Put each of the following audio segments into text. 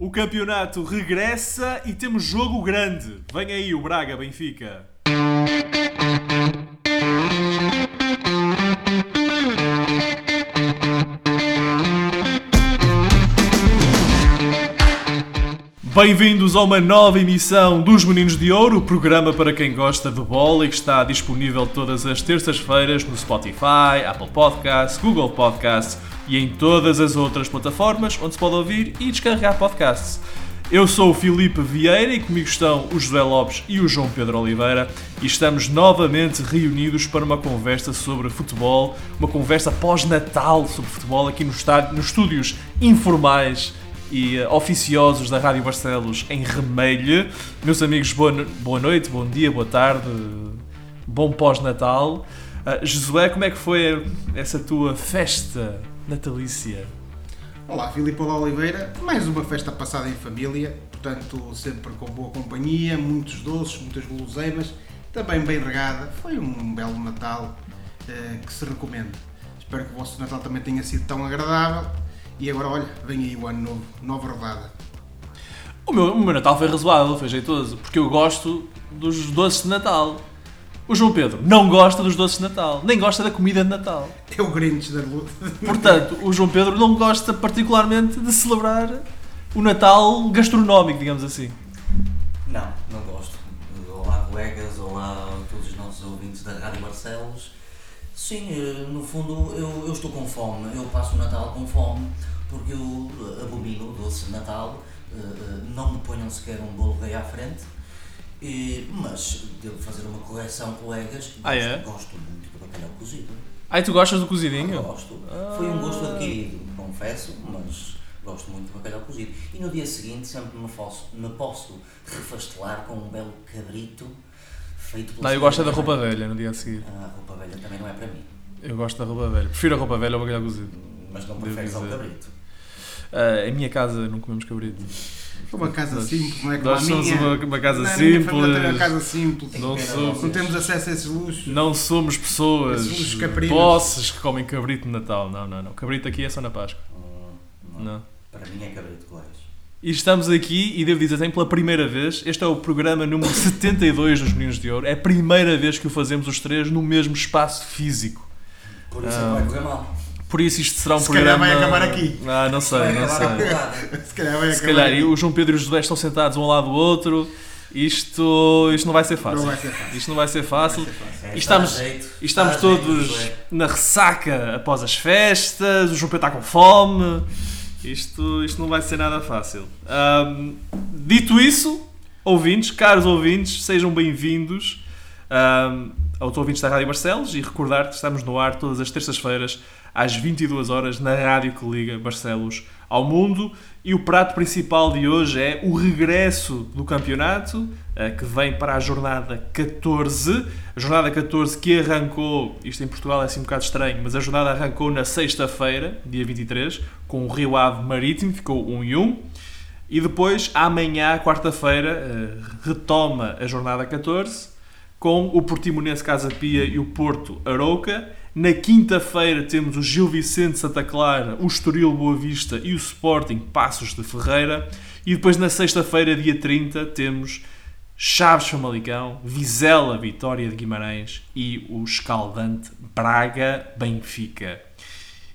O campeonato regressa e temos jogo grande. Vem aí o Braga Benfica. Bem-vindos a uma nova emissão dos Meninos de Ouro, programa para quem gosta de bola e que está disponível todas as terças-feiras no Spotify, Apple Podcasts, Google Podcasts e em todas as outras plataformas onde se pode ouvir e descarregar podcasts. Eu sou o Filipe Vieira e comigo estão o José Lopes e o João Pedro Oliveira e estamos novamente reunidos para uma conversa sobre futebol, uma conversa pós-natal sobre futebol aqui no estádio, nos estúdios informais e uh, oficiosos da Rádio Barcelos em Remelho. Meus amigos, boa, no boa noite, bom dia, boa tarde, bom pós-natal. Uh, Josué, como é que foi essa tua festa natalícia? Olá, Filipe Oliveira. Mais uma festa passada em família, portanto, sempre com boa companhia, muitos doces, muitas guloseimas, também bem regada. Foi um belo Natal uh, que se recomenda. Espero que o vosso Natal também tenha sido tão agradável. E agora, olha, vem aí o ano novo, nova rodada. O meu, o meu Natal foi razoável, foi jeitoso, porque eu gosto dos doces de Natal. O João Pedro não gosta dos doces de Natal, nem gosta da comida de Natal. É o Grinch da luz. Portanto, o João Pedro não gosta particularmente de celebrar o Natal gastronómico, digamos assim. Não, não gosto. Olá, colegas, olá a todos os nossos ouvintes da Rádio Barcelos. Sim, eh, no fundo eu, eu estou com fome, eu passo o Natal com fome porque eu eh, abomino o doce de Natal, eh, não me ponham sequer um bolo rei à frente, e, mas devo fazer uma correção, colegas, Ah, gosto, é? gosto muito do bacalhau cozido. Ai, tu gostas do cozidinho? Gosto. Foi um gosto adquirido, confesso, mas gosto muito do bacalhau cozido. E no dia seguinte sempre me posso, me posso refastelar com um belo cabrito feito pela Não, eu gosto é da roupa velha no dia a seguir. A roupa velha também não é para mim, Eu gosto da roupa velha. Prefiro a roupa velha ao bacalhau cozido. mas não preferes ao cabrito. Ah, em minha casa não comemos cabrito. Uma casa Nós- simples, não é como nós a somos minha. uma- uma casa Não, simples. uma casa simples. Não vocês. Não temos acesso a esses luxos. Não somos pessoas posses que comem cabrito de Natal. Não, não, não. Cabrito aqui é só na Páscoa. Hum, Não. Para mim é cabrito, colegas. E estamos aqui, e devo dizer também pela primeira vez, este é o programa número 72 dos Meninos de Ouro. É a primeira vez que o fazemos os três no mesmo espaço físico. Por isso Ah. é que vai correr mal. Por isso isto será um Se calhar programa... vai acabar aqui. Ah, não sei, Vai não sei. Se calhar vai Se acabar calhar, aqui. e o João Pedro e o José estão sentados um ao lado do outro. Isto, isto não vai ser fácil. Não vai ser fácil. Isto não vai ser fácil. Vai ser fácil. É, E estamos, jeito. e estamos jeito, todos Josué. na ressaca após as festas, o João Pedro está com fome. Isto, isto não vai ser nada fácil. Ahm, dito isso, ouvintes, caros ouvintes, sejam bem-vindos ahm, aos ouvintes da Rádio Barcelos e recordar que estamos no ar todas as terças-feiras às 22 horas na rádio que liga Barcelos ao mundo. E o prato principal de hoje é o regresso do campeonato, eh, que vem para a jornada 14. A jornada 14 que arrancou, isto em Portugal é assim um bocado estranho, mas a jornada arrancou na sexta-feira, dia 23, com o Rio Ave Marítimo, ficou 1 e 1. E depois, amanhã, quarta-feira, eh, retoma a jornada 14 com o Portimonense Casa Pia e o Porto Arouca. Na quinta-feira temos o Gil Vicente Santa Clara, o Estoril Boa Vista e o Sporting Passos de Ferreira. E depois na sexta-feira, dia 30, temos Chaves Famalicão, Vizela Vitória de Guimarães e o escaldante Braga Benfica.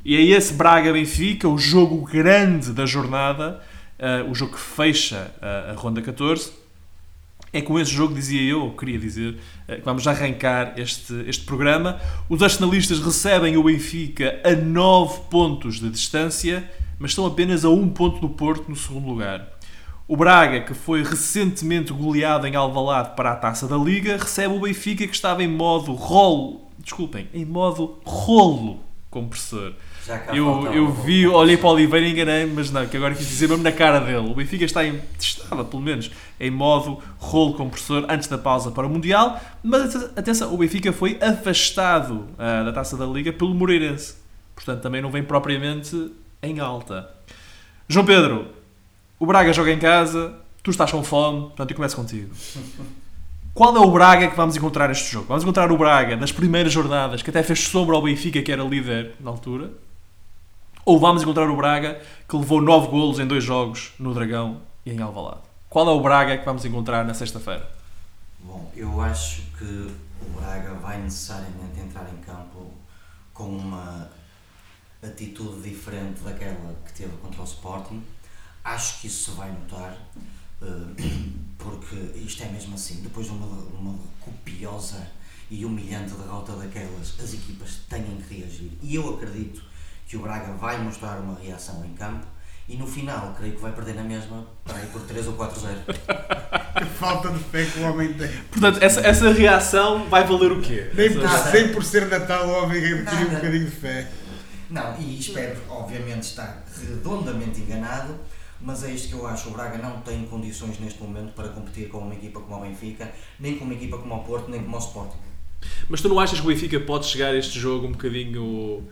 E é esse Braga-Benfica, o jogo grande da jornada, eh, o jogo que fecha eh, a ronda 14. É com esse jogo, dizia eu, queria dizer, eh, que vamos arrancar este, este programa. Os arsenalistas recebem o Benfica a 9 pontos de distância, mas estão apenas a 1 ponto do Porto no segundo lugar. O Braga, que foi recentemente goleado em Alvalade para a Taça da Liga, recebe o Benfica que estava em modo rolo, desculpem, em modo rolo compressor. Eu, eu vi, olhei para o Oliveira e enganei mas não, que agora quis dizer mesmo na cara dele. O Benfica está em, estava, pelo menos, em modo rolo compressor antes da pausa para o Mundial, mas atenção, o Benfica foi afastado ah, da Taça da Liga pelo Moreirense. Portanto, também não vem propriamente em alta. João Pedro, o Braga joga em casa, tu estás com fome, portanto eu começo contigo. Qual é o Braga que vamos encontrar neste jogo? Vamos encontrar o Braga das primeiras jornadas, que até fez sombra ao Benfica, que era líder na altura? Ou vamos encontrar o Braga que levou 9 golos em dois jogos no Dragão e em Alvalade? Qual é o Braga que vamos encontrar na sexta-feira? Bom, eu acho que o Braga vai necessariamente entrar em campo com uma atitude diferente daquela que teve contra o Sporting. Acho que isso se vai notar, eh, porque isto é mesmo assim. Depois de uma, uma copiosa e humilhante derrota daquelas, as equipas têm que reagir. E eu acredito que o Braga vai mostrar uma reação em campo. E no final, creio que vai perder na mesma, para ir por 3 ou 4-0. Que falta de fé que o homem tem. Portanto, essa, essa reação vai valer o quê? Nem por, nem por ser Natal o homem adquiriu um bocadinho de fé. Não, e espero, obviamente, estar redondamente enganado, mas é isto que eu acho. O Braga não tem condições neste momento para competir com uma equipa como o Benfica, nem com uma equipa como o Porto, nem como o Sporting. Mas tu não achas que o Benfica pode chegar a este jogo um bocadinho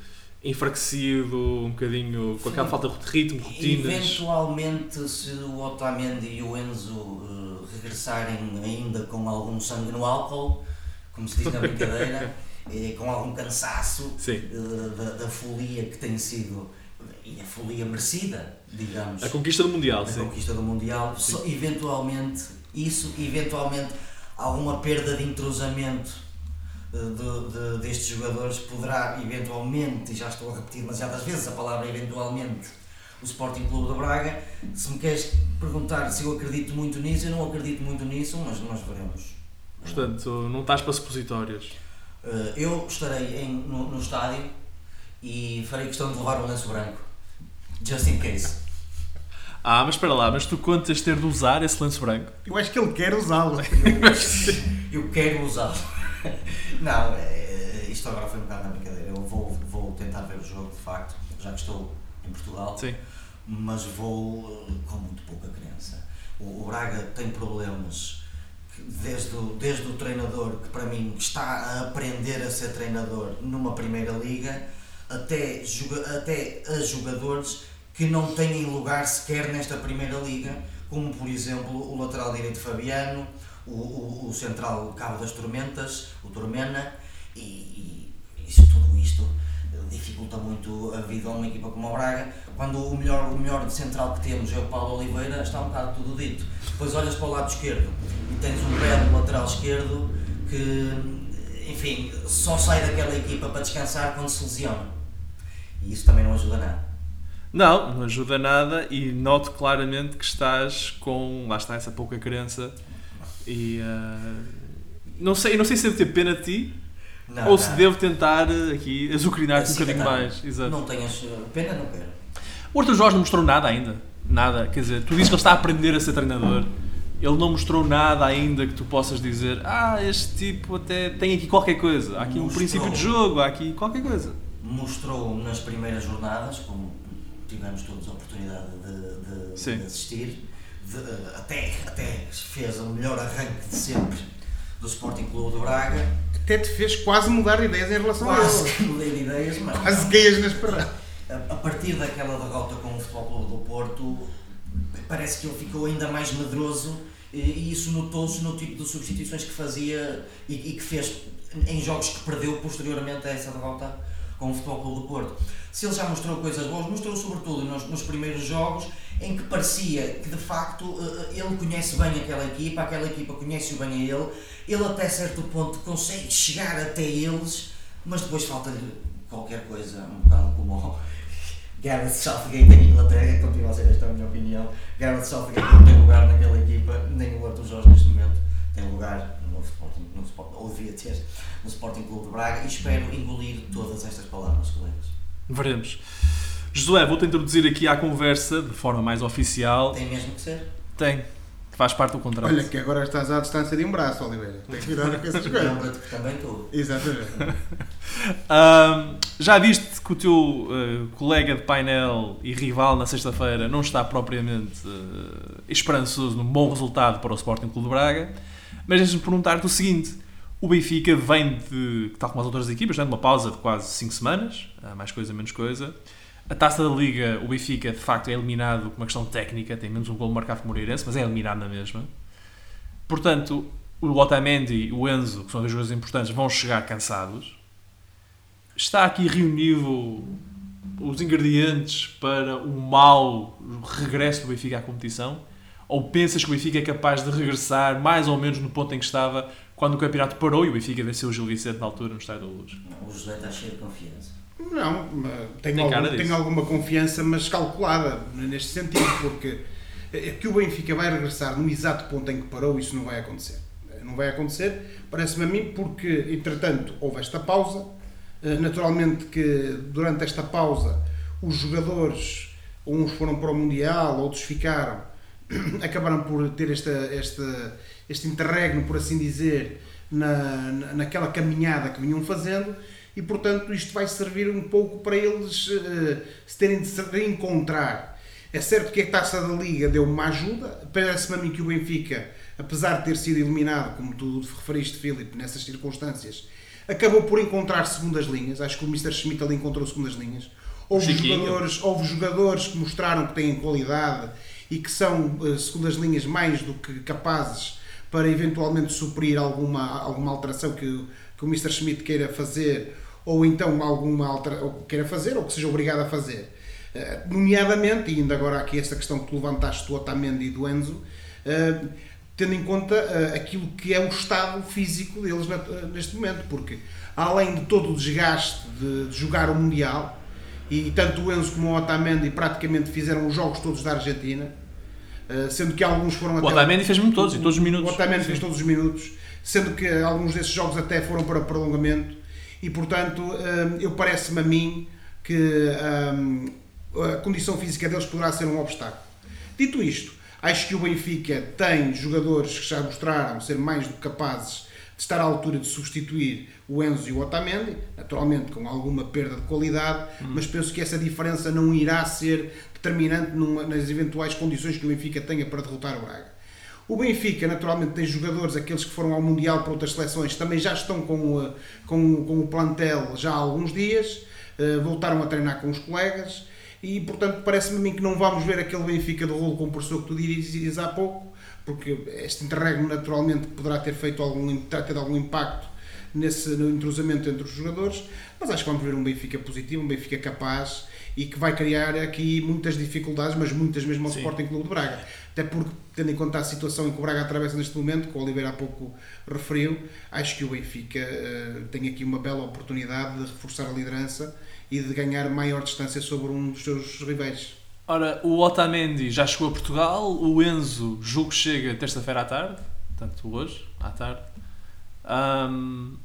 enfraquecido, um bocadinho com aquela falta de ritmo, rotinas? Eventualmente, se o Otamendi e o Enzo eh, regressarem ainda com algum sangue no álcool, como se diz na brincadeira, eh, com algum cansaço eh, da, da folia que tem sido, e a folia merecida, digamos. A conquista do Mundial, a sim. conquista do Mundial, Sim. eventualmente, isso, eventualmente, alguma perda de entrosamento de, de- destes jogadores poderá, eventualmente, e já estou a repetir demasiadas vezes a palavra eventualmente, o Sporting Clube de Braga. Se me queres perguntar se eu acredito muito nisso, eu não acredito muito nisso, mas nós veremos. Portanto, não estás para supositórios. Eh, eu estarei em- no, no estádio e farei questão de levar um lenço branco, just in case. Ah, mas espera lá, mas tu contas ter de usar esse lenço branco? Eu acho que ele quer usá-lo. Eu quero usá-lo. Não, é, isto agora foi um bocado na brincadeira. Eu vou, vou tentar ver o jogo, de facto, já que estou em Portugal, Sim. mas vou eh, com muito pouca crença. O, o Braga tem problemas desde o, desde o treinador, que para mim está a aprender a ser treinador numa primeira liga, até, até a jogadores que não têm lugar sequer nesta primeira liga, como por exemplo o lateral direito Fabiano, o, o, o central Cabo das Tormentas, o Tormena, e, e isso, tudo isto dificulta muito a vida a uma equipa como o Braga, quando o melhor, o melhor de central que temos é o Paulo Oliveira, está um bocado tudo dito. Depois olhas para o lado esquerdo e tens um belo lateral esquerdo que, enfim, só sai daquela equipa para descansar quando se lesiona. E isso também não ajuda nada. Não, não ajuda nada e noto claramente que estás com, lá está, essa pouca crença e ah, não, sei, não sei se devo ter pena de ti Não, ou se não. devo tentar ah, aqui azucrinar-te um Assim, bocadinho não. mais. Exato. Não tenhas pena, não quero. O Arthur Jorge não mostrou nada ainda. Nada. Quer dizer, tu dizes que ele está a aprender a ser treinador. Ele não mostrou nada ainda que tu possas dizer ah, este tipo até tem aqui qualquer coisa. Há aqui um Mostrou. princípio de jogo, há aqui qualquer coisa. mostrou nas primeiras jornadas, como tivemos todos a oportunidade de, de- de assistir, de- eh, até, até fez o melhor arranque de sempre do Sporting Clube de Braga. Até te fez quase mudar de ideias em relação Quase a ele. que mudei de ideias, mas Quase caías na esperança. a, partir daquela derrota com o Futebol Clube do Porto, parece que ele ficou ainda mais medroso e, e isso notou-se no tipo de substituições que fazia e, e que fez em jogos que perdeu posteriormente a essa derrota com o Futebol Clube do Porto. Se ele já mostrou coisas boas, mostrou sobretudo nos, nos primeiros jogos em que parecia que de facto eh, ele conhece bem aquela equipa, aquela equipa conhece-o bem a ele, ele até certo ponto consegue chegar até eles, mas depois falta-lhe qualquer coisa, um bocado como o Gareth Southgate em Inglaterra, continua a ser esta a minha opinião. Gareth Southgate não tem lugar naquela equipa, nem o Arthur Jorge neste momento tem lugar no Sporting, no Sporting, ou devia ter, no Sporting Clube de Braga e espero engolir todas estas palavras, colegas. Veremos. Josué, vou-te introduzir aqui à conversa de forma mais oficial. Tem mesmo que ser? Tem. Faz parte do contrato. Olha, que agora estás à distância de um braço, Oliveira. Tem que cuidar com essas coisas. Também tu. Exatamente. Ahm, já viste que o teu eh, colega de painel e rival na sexta-feira não está propriamente eh, esperançoso num bom resultado para o Sporting Clube de Braga, mas deixa-me perguntar-te o seguinte: o Benfica vem de, tal como as outras equipas, né, de uma pausa de quase 5 semanas, ah, mais coisa, menos coisa. A taça da Liga, o Benfica de facto é eliminado por uma questão técnica, tem menos um gol marcado que o Moreirense, mas é eliminado na mesma. Portanto, o Otamendi e o Enzo, que são dois jogadores importantes, vão chegar cansados está aqui reunido os ingredientes para o mau regresso do Benfica à competição? Ou pensas que o Benfica é capaz de regressar mais ou menos no ponto em que estava quando o campeonato parou e o Benfica venceu o Gil Vicente na altura no Estádio da Luz? O José está cheio de confiança. Não, tenho, Tem algum- tenho alguma confiança, mas calculada neste sentido, porque é que o Benfica vai regressar no exato ponto em que parou, isso não vai acontecer. Não vai acontecer, parece-me a mim, porque entretanto houve esta pausa. Eh, Naturalmente que durante esta pausa os jogadores, uns foram para o Mundial, outros ficaram, acabaram por ter esta, esta, este interregno, por assim dizer, na- naquela caminhada que vinham fazendo e portanto isto vai servir um pouco para eles eh, se terem de se reencontrar. É certo que a taça da Liga deu uma ajuda, parece-me a mim que o Benfica, apesar de ter sido eliminado, como tu referiste, Filipe, nessas circunstâncias, acabou por encontrar segundas linhas. Acho que o Mr. Schmidt ali encontrou segundas linhas. Houve Chiquinho. jogadores, houve jogadores que mostraram que têm qualidade e que são eh, segundas linhas mais do que capazes para eventualmente suprir alguma, alguma alteração que, que o Mr. Schmidt queira fazer ou então alguma altera, ou que queira fazer ou que seja obrigado a fazer. Eh, nomeadamente, e ainda agora aqui esta questão que tu levantaste do Otamendi e do Enzo, eh, tendo em conta eh, aquilo que é o estado físico deles na- neste momento, porque além de todo o desgaste de, de jogar o Mundial, e tanto o Enzo como o Otamendi praticamente fizeram os jogos todos da Argentina, sendo que alguns foram O até Otamendi fez-me todos, e todos os minutos. o Otamendi fez todos os minutos, sendo que alguns desses jogos até foram para prolongamento e, portanto, hum, eu parece-me a mim que hum, a condição física deles poderá ser um obstáculo. Dito isto, acho que o Benfica tem jogadores que já mostraram ser mais do que capazes de estar à altura de substituir o Enzo e o Otamendi, naturalmente com alguma perda de qualidade, mas penso que essa diferença não irá ser determinante numa- nas eventuais condições que o Benfica tenha para derrotar o Braga. O Benfica, naturalmente, tem jogadores, aqueles que foram ao Mundial para outras seleções, também já estão com, o- com, com o plantel já há alguns dias, eh, voltaram a treinar com os colegas e, portanto, parece-me a mim que não vamos ver aquele Benfica do rolo compressor que tu dizias há pouco, porque este interregno, naturalmente, poderá ter feito algum, terá tido algum impacto nesse no entrosamento entre os jogadores, mas acho que vamos ver um Benfica positivo, um Benfica capaz e que vai criar aqui muitas dificuldades, mas muitas mesmo ao Sim. Sporting Clube de Braga. Até porque, tendo em conta a situação em que o Braga atravessa neste momento, que o Oliveira há pouco referiu, acho que o Benfica eh, tem aqui uma bela oportunidade de reforçar a liderança e de ganhar maior distância sobre um dos seus rivais. Ora, o Otamendi já chegou a Portugal, o Enzo julgo que chega terça-feira à tarde, portanto hoje, à tarde. Ahm,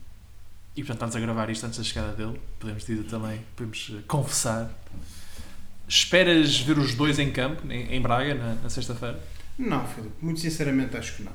e portanto estamos a gravar isto antes da chegada dele, podemos dizer também, podemos eh, confessar. Esperas ver os dois em campo, em, Braga, na, na sexta-feira? Não, Filipe, muito sinceramente acho que não.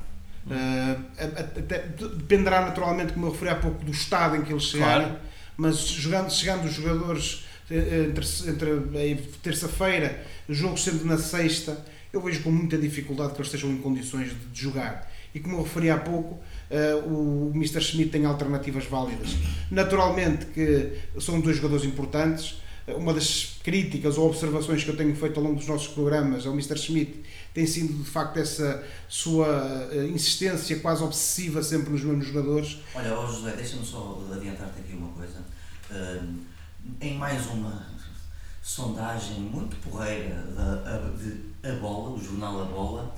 Eh, a- até- dependerá naturalmente, como eu referi há pouco, do estado em que eles chegarem, Claro. mas jogando, chegando os jogadores eh, entre, entre a terça-feira, o jogo sendo na sexta, eu vejo com muita dificuldade que eles estejam em condições de, de jogar. E como eu referi há pouco, eh, o Mr. Schmidt tem alternativas válidas. Naturalmente que são dois jogadores importantes. Uma das críticas ou observações que eu tenho feito ao longo dos nossos programas ao Mr. Schmidt tem sido de facto essa sua eh, insistência quase obsessiva sempre nos mesmos jogadores. Olha, ó José, deixa-me só adiantar-te aqui uma coisa. Ahm, em mais uma sondagem muito porreira da, de A Bola, o jornal A Bola,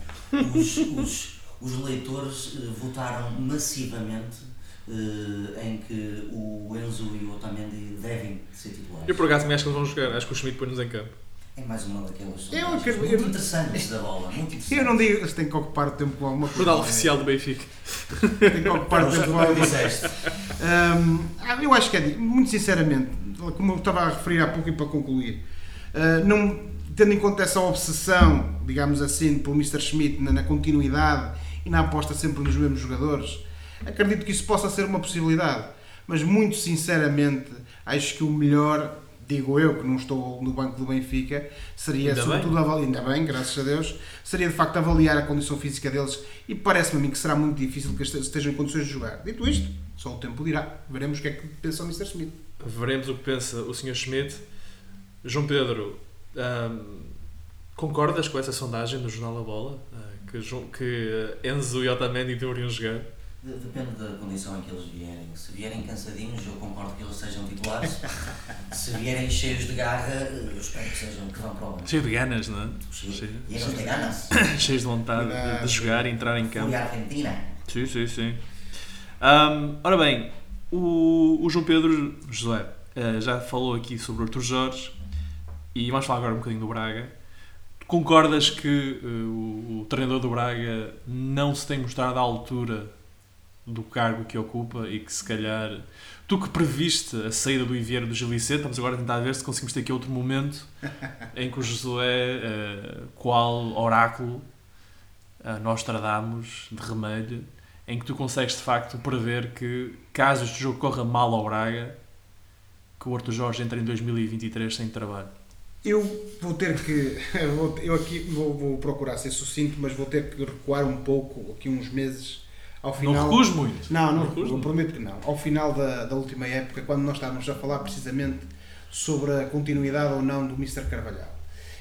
os, os, os leitores eh, votaram massivamente em que o Enzo e o Otamendi devem ser titulares. Eu por acaso também acho que eles vão jogar, acho que o Schmidt põe-nos em campo. É mais uma daquelas Eu sondagens acredito- muito eu- interessantes da bola, muito interessantes. Eu não digo que eles têm que ocupar o tempo com alguma coisa. Jornal oficial do Benfica. Têm que ocupar o tempo com alguma. Hum, ah, eu acho que é, muito sinceramente, como eu estava a referir há pouco e para concluir, ah, não, tendo em conta essa obsessão, digamos assim, pelo Mr. Schmidt na, na continuidade e na aposta sempre nos mesmos jogadores, acredito que isso possa ser uma possibilidade. Mas muito sinceramente, acho que o melhor, digo eu que não estou no banco do Benfica, seria Ainda sobretudo avaliar, ainda bem, graças a Deus, seria de facto avaliar a condição física deles e parece-me a mim que será muito difícil que este- estejam em condições de jogar. Dito isto, só o tempo dirá. Veremos o que é que pensa o Mr. Smith. Veremos o que pensa o Sr. Schmidt. João Pedro, ahm, concordas com essa sondagem do Jornal A Bola? Ah, que, que eh, Enzo e Otamendi deveriam jogar? De- Depende da condição em que eles vierem. Se vierem cansadinhos, eu concordo que eles sejam titulares. Se vierem cheios de garra, eu espero que sejam que vão para o banco. Cheio de ganas, não é? Cheios Cheio- de ganas. Cheios de vontade de, de jogar e entrar em campo. Fui à Argentina. Sim, sim, sim. Ahm, ora bem, o, o João Pedro José eh, já falou aqui sobre o Arthur Jorge e vamos falar agora um bocadinho do Braga. Concordas que eh, o, o treinador do Braga não se tem mostrado à altura do cargo que ocupa e que se calhar tu que previste a saída do Iviero do Gil Vicente, estamos agora a tentar ver se conseguimos ter aqui outro momento em que o Josué, eh, qual oráculo, a Nostradamus de remelho, em que tu consegues de facto prever que, caso este jogo corra mal ao Braga, que o Arthur Jorge entre em 2023 sem trabalho. Eu vou ter que. Eu aqui vou, vou procurar ser sucinto, mas vou ter que recuar um pouco, aqui uns meses, ao final. Não recuso muito. Não, não, recuso eu muito. prometo que não. Ao final da, da última época, quando nós estávamos a falar precisamente sobre a continuidade ou não do Mr. Carvalhal.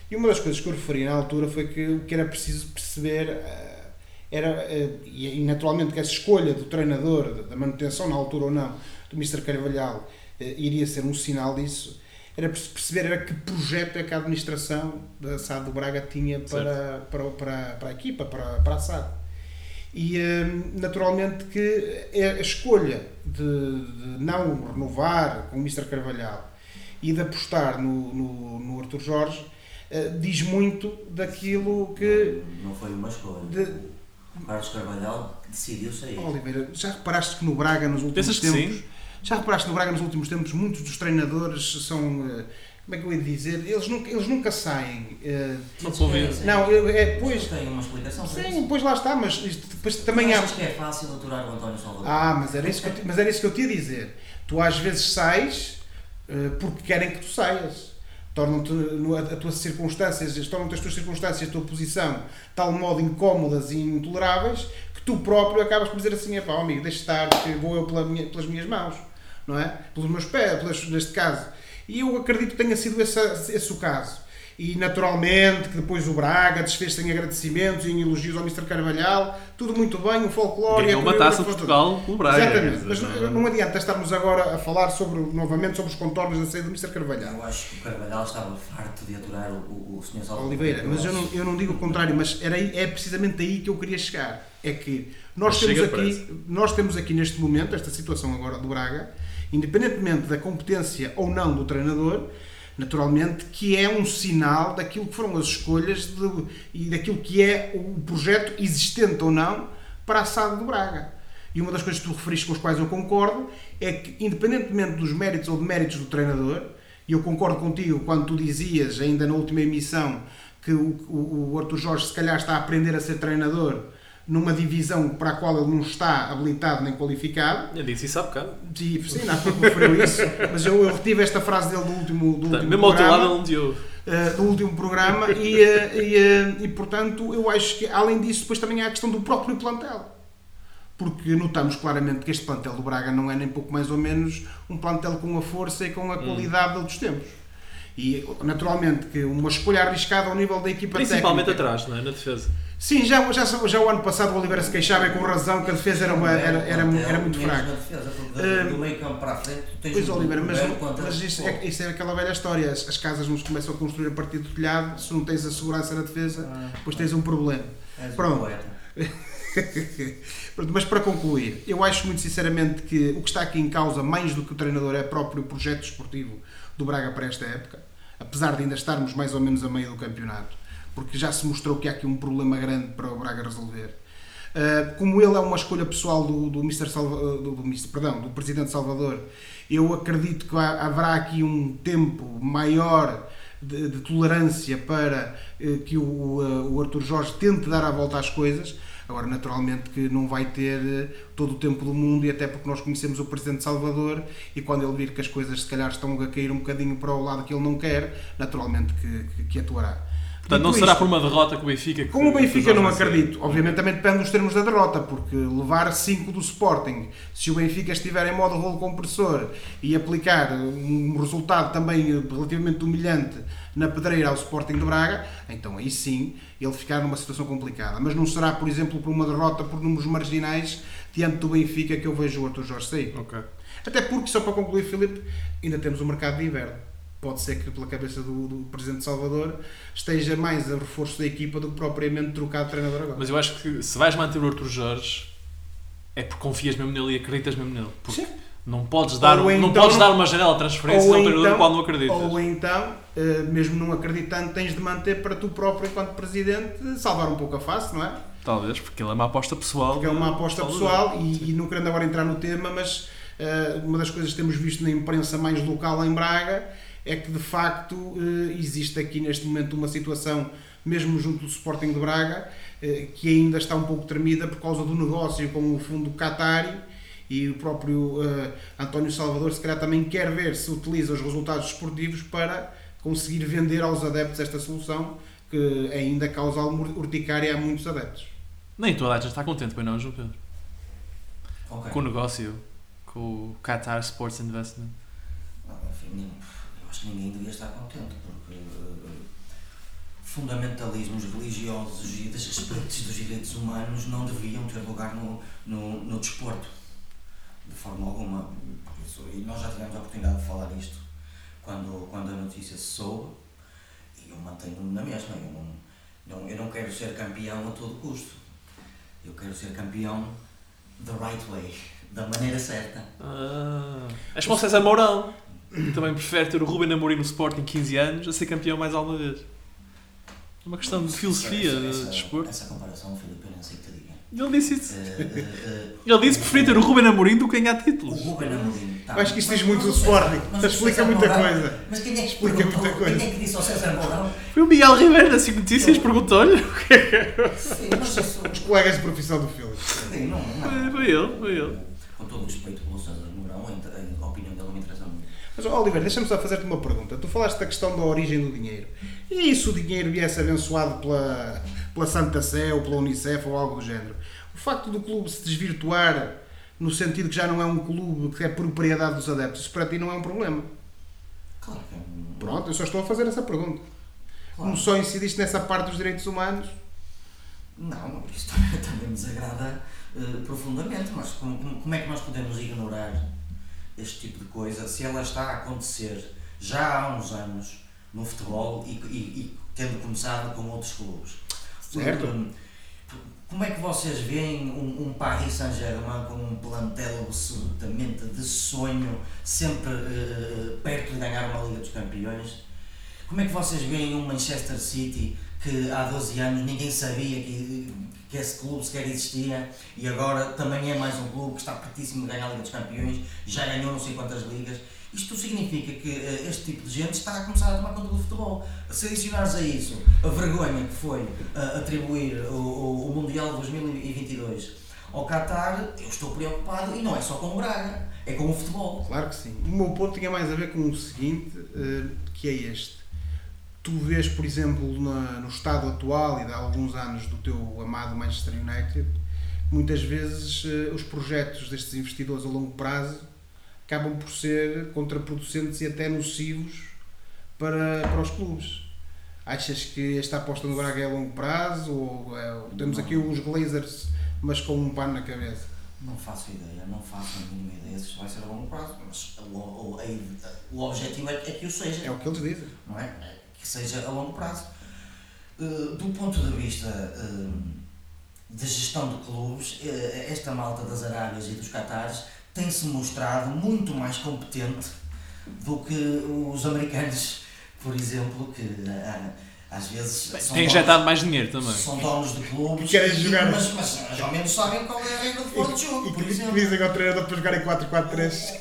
E uma das coisas que eu referi na altura foi que o que era preciso perceber eh, era, eh, e naturalmente que essa escolha do treinador, da- da manutenção na altura ou não, do Mr. Carvalhal, eh, iria ser um sinal disso, era preciso perceber era que projeto é que a administração da SAD do Braga tinha para, para, para, para a equipa, para, para a SAD. E hum, naturalmente que a escolha de, de não renovar com o Mr. Carvalhal e de apostar no, no, no Arthur Jorge eh, diz muito daquilo que. Não foi uma escolha. De, O Carlos Carvalhal decidiu sair. Oliveira, já reparaste que no Braga nos últimos Pensas que tempos. sim? Já reparaste que no Braga nos últimos tempos muitos dos treinadores são. Como é que eu ia dizer? Eles nunca, eles nunca saem. eh, Não eu- é, pois. Tem uma explicação para isso. Sim, pois lá está, mas isto depois também Também há. achas que é fácil aturar o António Salvador? Ah, mas era isso que eu, te- mas era isso que eu te ia dizer. Tu às vezes sais eh, porque querem que tu saias. Tornam-te no- a, a tuas circunstâncias, tornam-te as tuas circunstâncias, a tua posição, de tal modo incómodas e intoleráveis que tu próprio acabas por dizer assim: pá, amigo, deixa estar, que vou eu pela minha- pelas minhas mãos, não é? Pelos meus pés, pelas- neste caso. E eu acredito que tenha sido esse, esse o caso. E naturalmente que depois o Braga desfez-se em agradecimentos e em elogios ao Mr. Carvalhal, tudo muito bem, um folclore. Ganhou a uma taça de. Portugal com o Braga. Exatamente, mas não, não adianta estarmos agora a falar sobre, novamente sobre os contornos da saída do Mr. Carvalhal. Eu acho que o Carvalhal estava farto de aturar o, o, o Sr. Salvador. Oliveira, mas eu não, eu não digo o contrário, mas era é precisamente aí que eu queria chegar. É que nós Mas temos, aqui, nós temos aqui neste momento, esta situação agora do Braga, independentemente da competência ou não do treinador, naturalmente que é um sinal daquilo que foram as escolhas de- e daquilo que é o projeto existente ou não para a SAD do Braga. E uma das coisas que tu referiste com as quais eu concordo é que, independentemente dos méritos ou deméritos do treinador, e eu concordo contigo quando tu dizias, ainda na última emissão, que o, o, o Arthur Jorge se calhar está a aprender a ser treinador numa divisão para a qual ele não está habilitado nem qualificado. Eu disse isso há bocado. E, sim, não, referiu isso, mas eu, eu retive esta frase dele do último, do Tá, último Mesmo ao teu programa. lado te ouve. Uh, do último programa e, uh, e, uh, e, portanto eu acho que além disso depois também há a questão do próprio plantel porque notamos claramente que este plantel do Braga não é nem pouco mais ou menos um plantel com a força e com a qualidade de outros tempos e naturalmente que uma escolha arriscada ao nível da equipa Principalmente técnica atrás, não é? Na defesa. Sim, já, já, já o ano passado o Oliveira se queixava e com razão que a defesa era, uma- era, era, era muito fraca Eh, do meio campo para a frente, tu tens Pois, Oliveira, mas, mas isso, é, isso é aquela velha história. As, as casas não se começam a construir a partir do telhado. Se não tens a segurança na defesa, depois tens um problema. Pronto. mas para concluir, eu acho muito sinceramente que o que está aqui em causa, mais do que o treinador, é o próprio projeto desportivo do Braga para esta época. Apesar de ainda estarmos mais ou menos a meio do campeonato. Porque já se mostrou que há aqui um problema grande para o Braga resolver. Uh, como ele é uma escolha pessoal do, do, Mr. Salva, uh, do, do Mr. Perdão, do Presidente Salvador, eu acredito que há- haverá aqui um tempo maior de, de tolerância para uh, que o, uh, o Arthur Jorge tente dar a volta às coisas. Agora, naturalmente, que não vai ter uh, todo o tempo do mundo, e até porque nós conhecemos o Presidente Salvador, e quando ele vir que as coisas se calhar estão a cair um bocadinho para o lado que ele não quer, naturalmente que, que, que atuará. Portanto, não será isto, por uma derrota que o Benfica. que- Como o Benfica não acredito, obviamente também depende dos termos da derrota, porque levar 5 do Sporting, se o Benfica estiver em modo rolo compressor e aplicar um resultado também relativamente humilhante na pedreira ao Sporting de Braga, então aí sim ele ficar numa situação complicada. Mas não será, por exemplo, por uma derrota por números marginais diante do Benfica que eu vejo o Arthur Jorge sair. Ok. Até porque, só para concluir, Filipe, ainda temos o mercado de inverno. Pode ser que, pela cabeça do, do Presidente de Salvador, esteja mais a reforço da equipa do que propriamente trocar de treinador agora. Mas eu acho que se vais manter o Arthur Jorge é porque confias mesmo nele e acreditas mesmo nele. Porque Sim. não podes dar, Ou não então- podes dar uma janela de transferência Ou a um treinador no então- qual não acreditas. Ou então, eh, mesmo não acreditando, tens de manter para tu próprio, enquanto Presidente, salvar um pouco a face, não é? Talvez, porque ele é uma aposta pessoal. Porque é uma aposta pessoal e, e não querendo agora entrar no tema, mas eh, uma das coisas que temos visto na imprensa mais local em Braga é que de facto eh, existe aqui neste momento uma situação, mesmo junto do Sporting de Braga, eh, que ainda está um pouco tremida por causa do negócio com o fundo Qatari e o próprio eh, António Salvador se calhar também quer ver se utiliza os resultados esportivos para conseguir vender aos adeptos esta solução que ainda causa urticária a muitos adeptos. Nem toda a gente está contente, não, João Pedro. Ok. Com o negócio, com o Qatar Sports Investment. Não, enfim, acho que ninguém devia estar contente, porque eh, fundamentalismos religiosos e desrespeitos dos direitos humanos não deviam ter lugar no, no, no desporto, de forma alguma. Isso, e nós já tivemos a oportunidade de falar isto quando, quando a notícia se soube, e eu mantenho-me na mesma. Eu não, não, eu não quero ser campeão a todo custo. Eu quero ser campeão the right way, da maneira certa. Ah, és para o César Mourão, que também prefere ter o Ruben Amorim no Sporting 15 anos a ser campeão mais alguma vez. É uma questão de filosofia, Essa- de essa- desporto. Essa comparação, Filipe, eu não sei o que te diga. Ele disse isso. Eh, eh, Ele disse que preferia ter o Ruben Amorim do que ganhar O títulos. Ruben Amorim. tá, Eu acho que isto mas- diz muito mas do o Sporting. mas o Explica César muita Mourão- coisa. Mas quem é que Explica perguntou? muita coisa. Quem é que disse ao César Mourão? Foi o Miguel Ribeiro da 5 Notícias, perguntou-lhe. Sim, mas isso. Os colegas de profissão do Filipe. Sim, não, não. Foi- foi ele, foi ele. Com todo o respeito pelo César Mourão, a inter- a opinião dele não me interessa muito. Mas, Oliver, deixa-me só fazer-te uma pergunta. Tu falaste da questão da origem do dinheiro. E se o dinheiro viesse abençoado pela, pela Santa Sé ou pela Unicef ou algo do género? O facto do clube se desvirtuar no sentido que já não é um clube que é propriedade dos adeptos, isso para ti não é um problema. Claro que é um. Pronto, eu só estou a fazer essa pergunta. Claro. Como só incidiste nessa parte dos direitos humanos, Não, isto também, também me desagrada eh, profundamente, mas como, como é que nós podemos ignorar este tipo de coisa se ela está a acontecer já há uns anos no futebol e, e, e tendo começado com outros clubes? Certo. Hum, Como é que vocês veem um, um Paris Saint-Germain com um plantel absolutamente de sonho, sempre eh, perto de ganhar uma Liga dos Campeões? Como é que vocês veem um Manchester City que há 12 anos ninguém sabia que, que esse clube sequer existia e agora também é mais um clube que está pertíssimo de ganhar a Liga dos Campeões, já ganhou não sei quantas ligas. Isto significa que eh, este tipo de gente está a começar a tomar conta do futebol. Se adicionares a isso a vergonha que foi eh, atribuir o, o, Mundial de 2022 ao Qatar, eu estou preocupado e não é só com o Braga, é com o futebol. Claro que sim. O meu ponto tinha mais a ver com o seguinte, eh, que é este. Tu vês, por exemplo, na- no estado atual e de há alguns anos do teu amado Manchester United, muitas vezes eh, os projetos destes investidores a longo prazo acabam por ser contraproducentes e até nocivos para, para os clubes. Achas que esta aposta no Braga é a longo prazo ou é- temos aqui os Glazers, mas com um pano na cabeça? Não faço ideia, não faço a mínima ideia se isto vai ser a longo prazo, mas o, o, a- o objetivo é, é que o seja. É o que eles dizem. não é? Que seja a longo prazo. Uh, do ponto de vista uh, de gestão de clubes, uh, esta malta das Arábias e dos Qatares tem-se mostrado muito mais competente do que os americanos, por exemplo, que às vezes são Tem donos- injetado mais dinheiro também. são donos de clubes Que querem e- jogar. mas, mas, mas ao menos sabem qual é a regra de fora de jogo, E por que exemplo. dizem ao treinador para jogar em 4-4-3.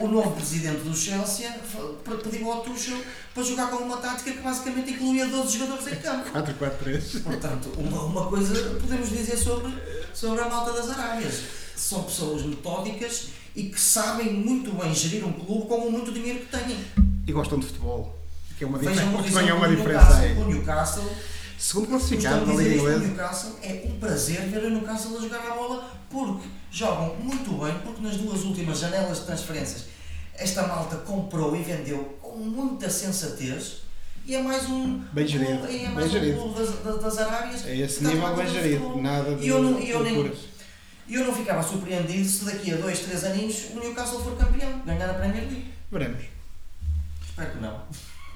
O, o novo presidente do Chelsea pediu ao Tuchel para jogar com uma tática que basicamente incluía 12 jogadores em campo. 4-4-3. Portanto, uma, uma coisa podemos dizer sobre, sobre a malta das Arábias. São pessoas metódicas e que sabem muito bem gerir um clube com o muito dinheiro que têm. E gostam de futebol. Que é uma diferença. também é uma diferença. O Newcastle, Segundo classificado da Liga isto, o Inglesa. Newcastle é um prazer ver o Newcastle a jogar a bola porque jogam muito bem, porque nas duas últimas janelas de transferências esta malta comprou e vendeu com muita sensatez e é mais um Bem gerido, clube- é bem mais um gerido. clube das, das, das Arábias É esse nível bem tratar gerido, nada de E eu não- eu nem- loucuras. Eu não ficava surpreendido se daqui a dois, três aninhos o Newcastle for campeão, ganhar a Premier League. Veremos. Espero que não.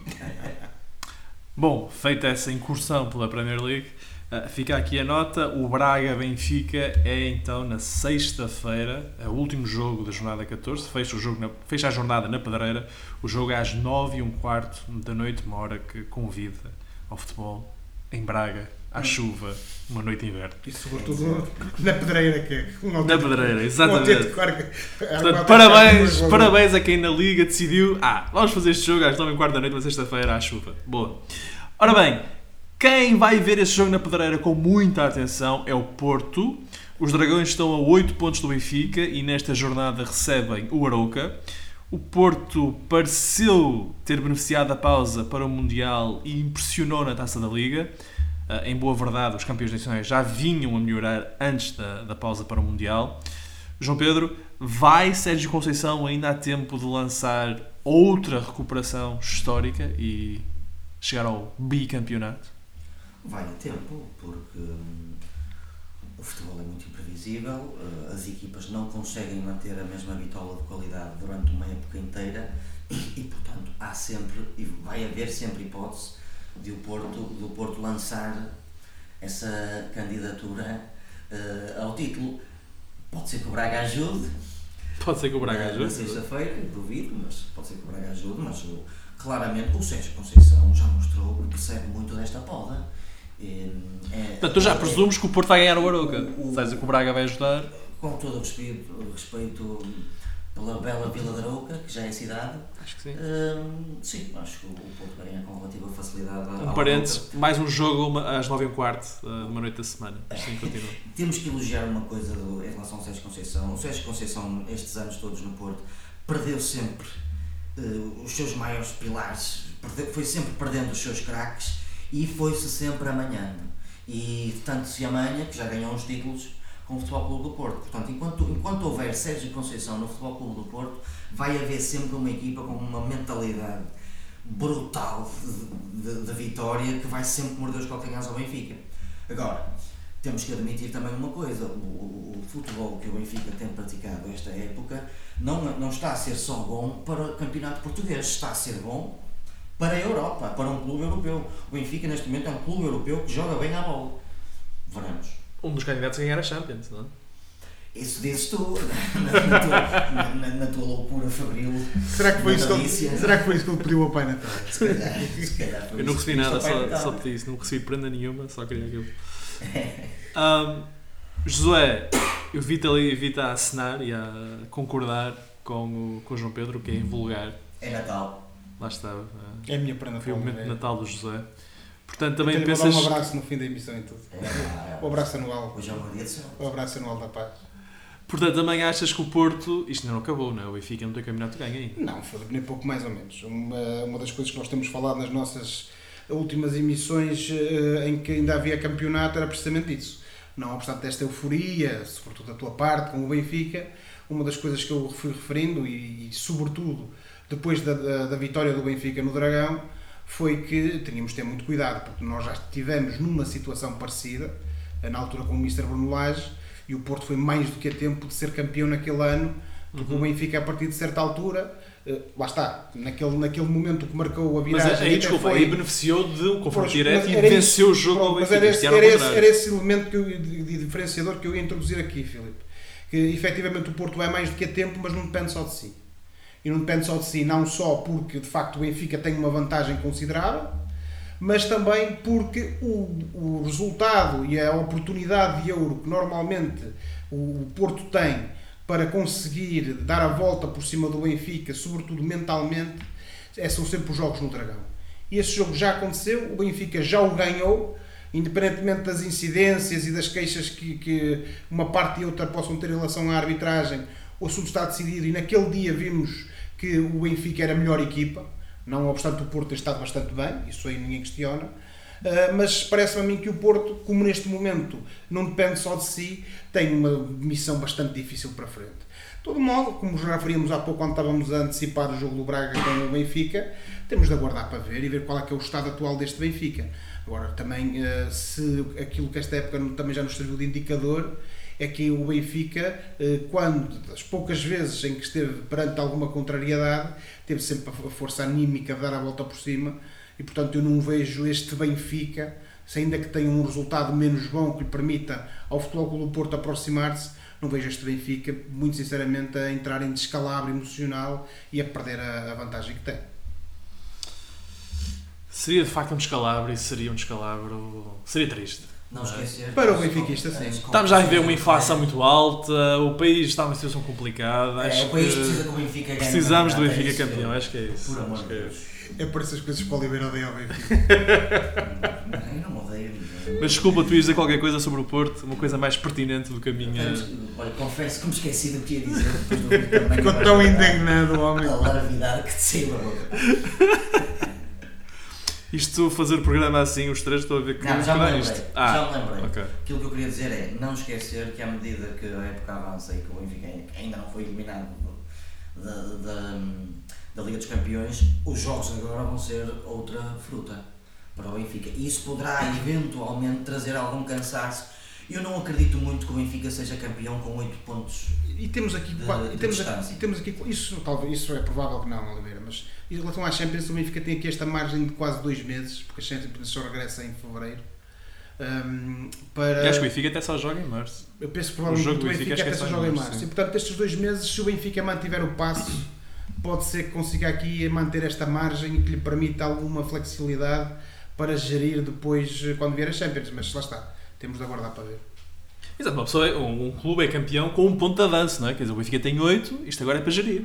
Bom, feita essa incursão pela Premier League, ah, fica aqui a nota. O Braga-Benfica é então na sexta-feira, o último jogo da jornada 14. Fecha, o jogo na- fecha a jornada na Pedreira. O jogo é às 9 e um quarto da noite, uma hora que convida ao futebol em Braga, à chuva, uma noite de inverno. E sobretudo na pedreira, que é um Na Pedreira, exatamente. Portanto, parabéns, parabéns a quem na Liga decidiu. Ah, vamos fazer este jogo às 9 h quarto da noite, uma sexta-feira à chuva. Boa. Ora bem, quem vai ver esse jogo na Pedreira com muita atenção é o Porto. Os Dragões estão a 8 pontos do Benfica e nesta jornada recebem o Arouca. O Porto pareceu ter beneficiado da pausa para o Mundial e impressionou na taça da Liga. Ah, em boa verdade, os campeões nacionais já vinham a melhorar antes da, da pausa para o Mundial. João Pedro, vai Sérgio Conceição ainda há tempo de lançar outra recuperação histórica e chegar ao bicampeonato? Vai a tempo, porque hum, o futebol é muito imprevisível, eh, as equipas não conseguem manter a mesma bitola de qualidade durante uma época inteira e, portanto, há sempre, e vai haver sempre hipótese de o Porto, do Porto lançar essa candidatura eh, ao título. Pode ser que o Braga ajude, Pode ser que o Braga na- Na ajude. sexta-feira, duvido, mas pode ser que o Braga ajude, mas o- claramente o Sérgio Conceição já mostrou que percebe muito desta poda. E, é- Portanto, tu já é- presumes que o Porto vai ganhar o Arouca. O- que o Braga vai ajudar. Com todo o respeito, respeito pela bela Vila da Arouca, que já é cidade, Acho que sim. hum, sim, acho que o Porto vai ganhar com relativa facilidade. Um parênteses, mais um jogo uma- às 9 h quarto, uh, uma noite da semana. Sim, continua. Temos que elogiar uma coisa do- em relação ao Sérgio Conceição. O Sérgio Conceição, estes anos todos no Porto, perdeu sempre eh, os seus maiores pilares, perdeu- foi sempre perdendo os seus craques e foi-se sempre amanhando. E tanto se amanha que já ganhou uns títulos com o Futebol Clube do Porto. Portanto, enquanto, enquanto houver Sérgio Conceição no Futebol Clube do Porto, vai haver sempre uma equipa com uma mentalidade brutal de, de- de vitória que vai sempre morder os calcanhares ao Benfica. Agora, temos que admitir também uma coisa: o, o- futebol que o Benfica tem praticado esta época não, não está a ser só bom para o campeonato português, está a ser bom para a Europa, para um clube europeu. O Benfica, neste momento, é um clube europeu que joga bem à bola. Veremos. Um dos candidatos a ganhar a Champions, não é? Isso dizes tu, na, na tua, na- na- tua loucura fabril. Será que, foi isso que será que foi isso que ele pediu ao Pai Natal? Se calhar, se calhar Eu não recebi nada, só, só pedi isso. Não recebi prenda nenhuma, só queria aquilo. Ahm, Josué, eu vi-te ali, vi-te a assinar e a concordar com o, com o João Pedro, que é invulgar. É Natal. Lá está. ah, É a minha prenda Foi o momento de Natal do José. Portanto, também Também pensas. um abraço no fim da emissão e tudo. É, O abraço anual. Hoje é sorte. O abraço anual da paz. Portanto, também achas que o Porto. Isto ainda não acabou, não é? O Benfica não tem campeonato ganho ainda. Não, foi nem pouco mais ou menos. Uma, uma das coisas que nós temos falado nas nossas últimas emissões eh, em que ainda havia campeonato era precisamente isso. Não obstante desta euforia, sobretudo da tua parte, com o Benfica, uma das coisas que eu fui referindo, e, e sobretudo depois da, da, da vitória do Benfica no Dragão, foi que teríamos de ter muito cuidado, porque nós já estivemos numa situação parecida, eh, na altura com o Mr. Bruno Lage, e o Porto foi mais do que a tempo de ser campeão naquele ano, porque o Benfica, a partir de certa altura, eh, lá está, naquele, naquele momento que marcou a Mas viragem. aí, até desculpa, foi- aí beneficiou de um confronto direto mas e venceu o jogo Pronto, ao mas Benfica. esse, era era, esse, era esse elemento que eu, de, de diferenciador que eu ia introduzir aqui, Filipe. Que efetivamente o Porto é mais do que a tempo, mas não depende só de si. E não depende só de si, não só porque de facto o Benfica tem uma vantagem considerável, mas também porque o, o resultado e a oportunidade de euro que normalmente o Porto tem para conseguir dar a volta por cima do Benfica, sobretudo mentalmente, é, são sempre os jogos no Dragão. E esse jogo já aconteceu, o Benfica já o ganhou, independentemente das incidências e das queixas que, que uma parte e outra possam ter em relação à arbitragem, o assunto está decidido e naquele dia vimos que o Benfica era a melhor equipa, Não obstante o Porto ter estado bastante bem, isso aí ninguém questiona. Uh, mas parece-me a mim que o Porto, como neste momento não depende só de si, tem uma missão bastante difícil para frente. De todo modo, como já referíamos há pouco quando estávamos a antecipar o jogo do Braga com o Benfica, temos de aguardar para ver e ver qual é que é o estado atual deste Benfica. Agora, também, uh, se aquilo que esta época também já nos serviu de indicador, é que o Benfica, uh, quando, das poucas vezes em que esteve perante alguma contrariedade, teve sempre a força anímica de dar a volta por cima e portanto eu não vejo este Benfica, se ainda que tenha um resultado menos bom que lhe permita ao Futebol Clube do Porto aproximar-se, não vejo este Benfica, muito sinceramente, a entrar em descalabro emocional e a perder a vantagem que tem. Seria de facto um descalabro e seria um descalabro. seria triste. Não esquecer. Para o Benfiquista, sim. Estamos já a viver uma inflação muito alta, o país está numa situação complicada. É, acho o país que precisa que o Benfica ganhe. Precisamos do é Benfica isso. campeão, acho que é isso. Por amor de que é Deus. É por essas coisas que o Oliveira odeia ao Benfica. Eu não odeio. Mas desculpa, tu ias dizer qualquer coisa sobre o Porto, uma coisa mais pertinente do que a minha. Olha, confesso que me esqueci do que ia dizer. do Ficou tão a- indignado o homem. A larvidade que te saiu da boca. Isto fazer o programa assim, os três, estou a ver que. Não, já me que dá lembrei. isto. Já me lembrei. ok. Aquilo que eu queria dizer é não esquecer que à medida que a época avança e que o Benfica ainda não foi eliminado da, da, da Liga dos Campeões, os jogos agora vão ser outra fruta para o Benfica. E isso poderá eventualmente trazer algum cansaço. Eu não acredito muito que o Benfica seja campeão com 8 pontos. E temos aqui, De- e temos aqui, e temos aqui isso, talvez, isso é provável que não, Oliveira, mas em relação à Champions, o Benfica tem aqui esta margem de quase dois meses, porque a Champions só regressa em fevereiro. hum, para, E acho que o Benfica até só joga em março. eu penso que o provavelmente jogo do Benfica Benfica até é só joga em março, março. E portanto, estes dois meses, se o Benfica mantiver o passo, pode ser que consiga aqui manter esta margem que lhe permita alguma flexibilidade para gerir depois eh, quando vier a Champions. Mas lá está, temos de aguardar para ver. Exato, uma pessoa, é- um, um clube é campeão com um ponto de avanço, não é? Quer dizer, o Benfica tem 8, isto agora é para gerir.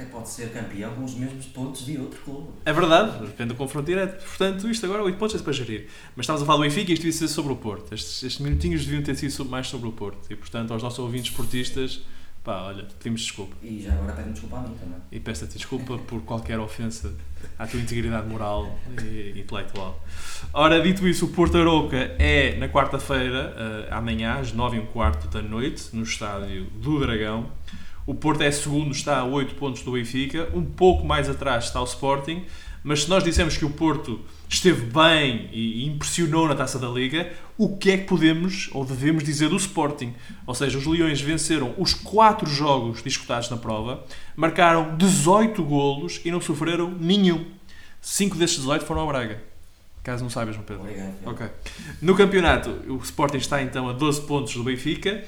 Até pode ser campeão com os mesmos pontos de outro clube. É verdade, depende do confronto direto. Portanto, isto agora, 8 pontos é para gerir. Mas estamos a falar do Benfica e isto devia ser sobre o Porto. Estes, estes minutinhos deviam ter sido mais sobre o Porto. E, portanto, aos nossos ouvintes portistas, pá, olha, pedimos desculpa. E já agora pedem desculpa a mim também. E peço-te desculpa por qualquer ofensa à tua integridade moral e intelectual. Ora, dito isso, o Porto Aroca é na quarta-feira, eh, amanhã, às 9 h quarto da noite, no estádio do Dragão. O Porto é segundo, está a 8 pontos do Benfica. Um pouco mais atrás está o Sporting. Mas se nós dissemos que o Porto esteve bem e impressionou na Taça da Liga, o que é que podemos ou devemos dizer do Sporting? Ou seja, os Leões venceram os 4 jogos disputados na prova, marcaram 18 golos e não sofreram nenhum. 5 destes 18 foram ao Braga. Caso não saibas, João Pedro. Obrigado. Ok. No campeonato, o Sporting está então a 12 pontos do Benfica,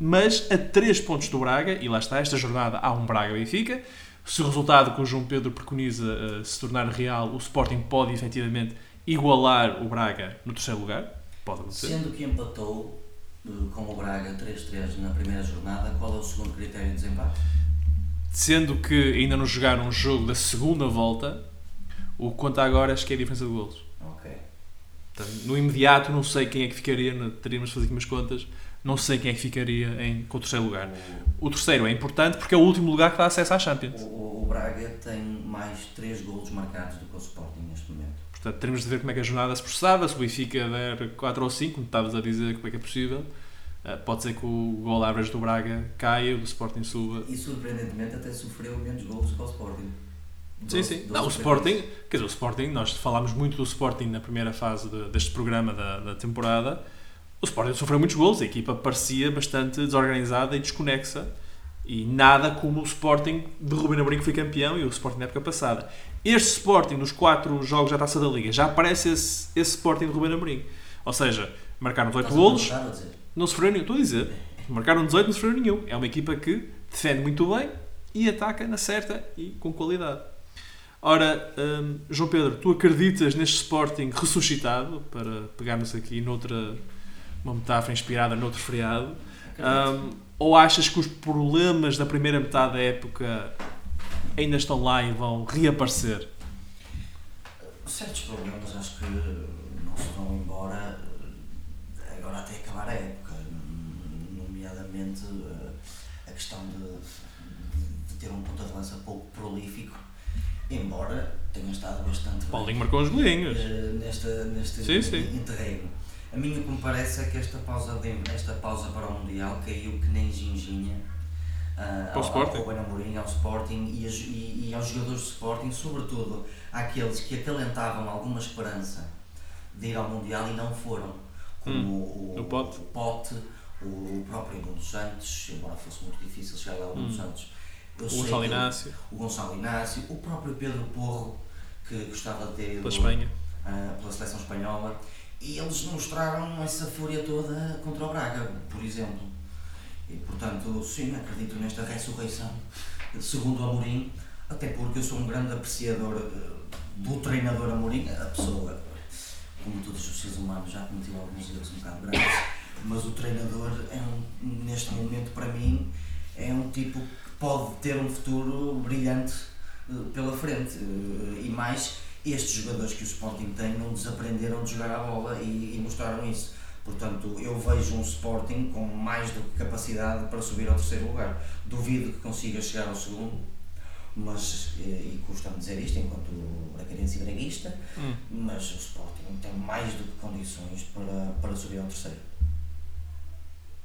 mas a 3 pontos do Braga, e lá está, esta jornada há um Braga-Benfica. Se o resultado que o João Pedro preconiza eh, se tornar real, o Sporting pode efetivamente igualar o Braga no terceiro lugar. Pode acontecer. Sendo que empatou eh, com o Braga 3-3 na primeira jornada, qual é o segundo critério de desempate? Sendo que ainda não jogaram um jogo da segunda volta, o que conta agora acho que é a diferença de golos. No imediato não sei quem é que ficaria, teríamos de fazer aqui umas contas, não sei quem é que ficaria em, com o terceiro lugar. O terceiro é importante porque é o último lugar que dá acesso à Champions. O, o- Braga tem mais 3 golos marcados do que o Sporting neste momento. Portanto, teremos de ver como é que a jornada se processava. Se o Benfica der 4 ou 5, como estavas a dizer, como é que é possível. eh, Pode ser que o gol average do Braga caia, o do Sporting suba. E surpreendentemente até sofreu menos golos do que o Sporting. Sim, Doze- sim. doze Não, o Sporting, quer dizer, o Sporting, nós falámos muito do Sporting na primeira fase de- deste programa da, da temporada. O Sporting sofreu muitos gols, a equipa parecia bastante desorganizada e desconexa. E nada como o Sporting de Ruben Amorim que foi campeão e o Sporting na época passada. Este Sporting, nos quatro jogos da Taça da Liga, já parece esse, esse Sporting de Ruben Amorim. Ou seja, marcaram 18 Estás a golos, não sofreu nenhum. Estou a dizer. Marcaram 18, não sofreram nenhum. É uma equipa que defende muito bem e ataca na certa e com qualidade. Ora, hum, João Pedro, tu acreditas neste Sporting ressuscitado, para pegarmos aqui noutra uma metáfora inspirada noutro feriado, hum, ou achas que os problemas da primeira metade da época ainda estão lá e vão reaparecer? Certos problemas acho que não se vão embora eh, agora até acabar a época, nomeadamente eh, a questão de, de- de ter um ponto de lança pouco prolífico embora tenha estado bastante bem. Paulinho marcou uns golinhos. eh, nesta, neste Sim, sim. interregno. A mim o que me parece é que esta pausa, de, esta pausa para o Mundial caiu que nem ginginha o ao, Sporting. ao Ruben Amorim, ao Sporting e, as- e- e aos jogadores do Sporting, sobretudo àqueles que acalentavam alguma esperança de ir ao Mundial e não foram, como o, Hum, o Pote. o Pote, o, o próprio Nuno Santos, embora fosse muito difícil chegar lá ao Nuno Hum. Santos. Eu O Gonçalo Inácio, o Gonçalo Inácio, o próprio Pedro Porro, que gostava de ter ido pela Espanha. ah, pela seleção espanhola, e eles mostraram essa fúria toda contra o Braga, por exemplo. E portanto, sim, acredito nesta ressurreição, segundo o Amorim, até porque eu sou um grande apreciador eh, do treinador Amorim, a pessoa, como todos os seres humanos, já cometeu alguns erros um bocado graves, mas o treinador é um, neste momento para mim é um tipo pode ter um futuro brilhante eh, pela frente eh, e mais estes jogadores que o Sporting tem não desaprenderam de jogar a bola e, e mostraram isso. Portanto, eu vejo um Sporting com mais do que capacidade para subir ao terceiro lugar. Duvido que consiga chegar ao segundo, mas, eh, e custa-me dizer isto enquanto bracarense e braguista, Hum. mas o Sporting tem mais do que condições para, para subir ao terceiro.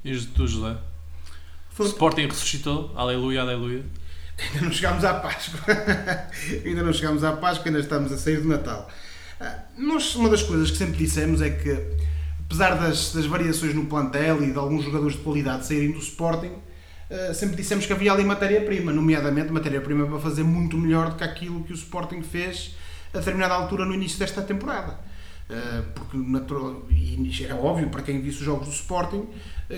E tu, José? Foi- Sporting ressuscitou, aleluia, aleluia. Ainda não chegámos à Páscoa. ainda não chegámos à Páscoa, ainda estamos a sair do Natal. Ah, Nós, uma das coisas que sempre dissemos é que, apesar das, das variações no plantel e de alguns jogadores de qualidade saírem do Sporting, ah, sempre dissemos que havia ali matéria-prima, nomeadamente matéria-prima para fazer muito melhor do que aquilo que o Sporting fez a determinada altura no início desta temporada. Uh, porque natural, e é óbvio para quem visse os jogos do Sporting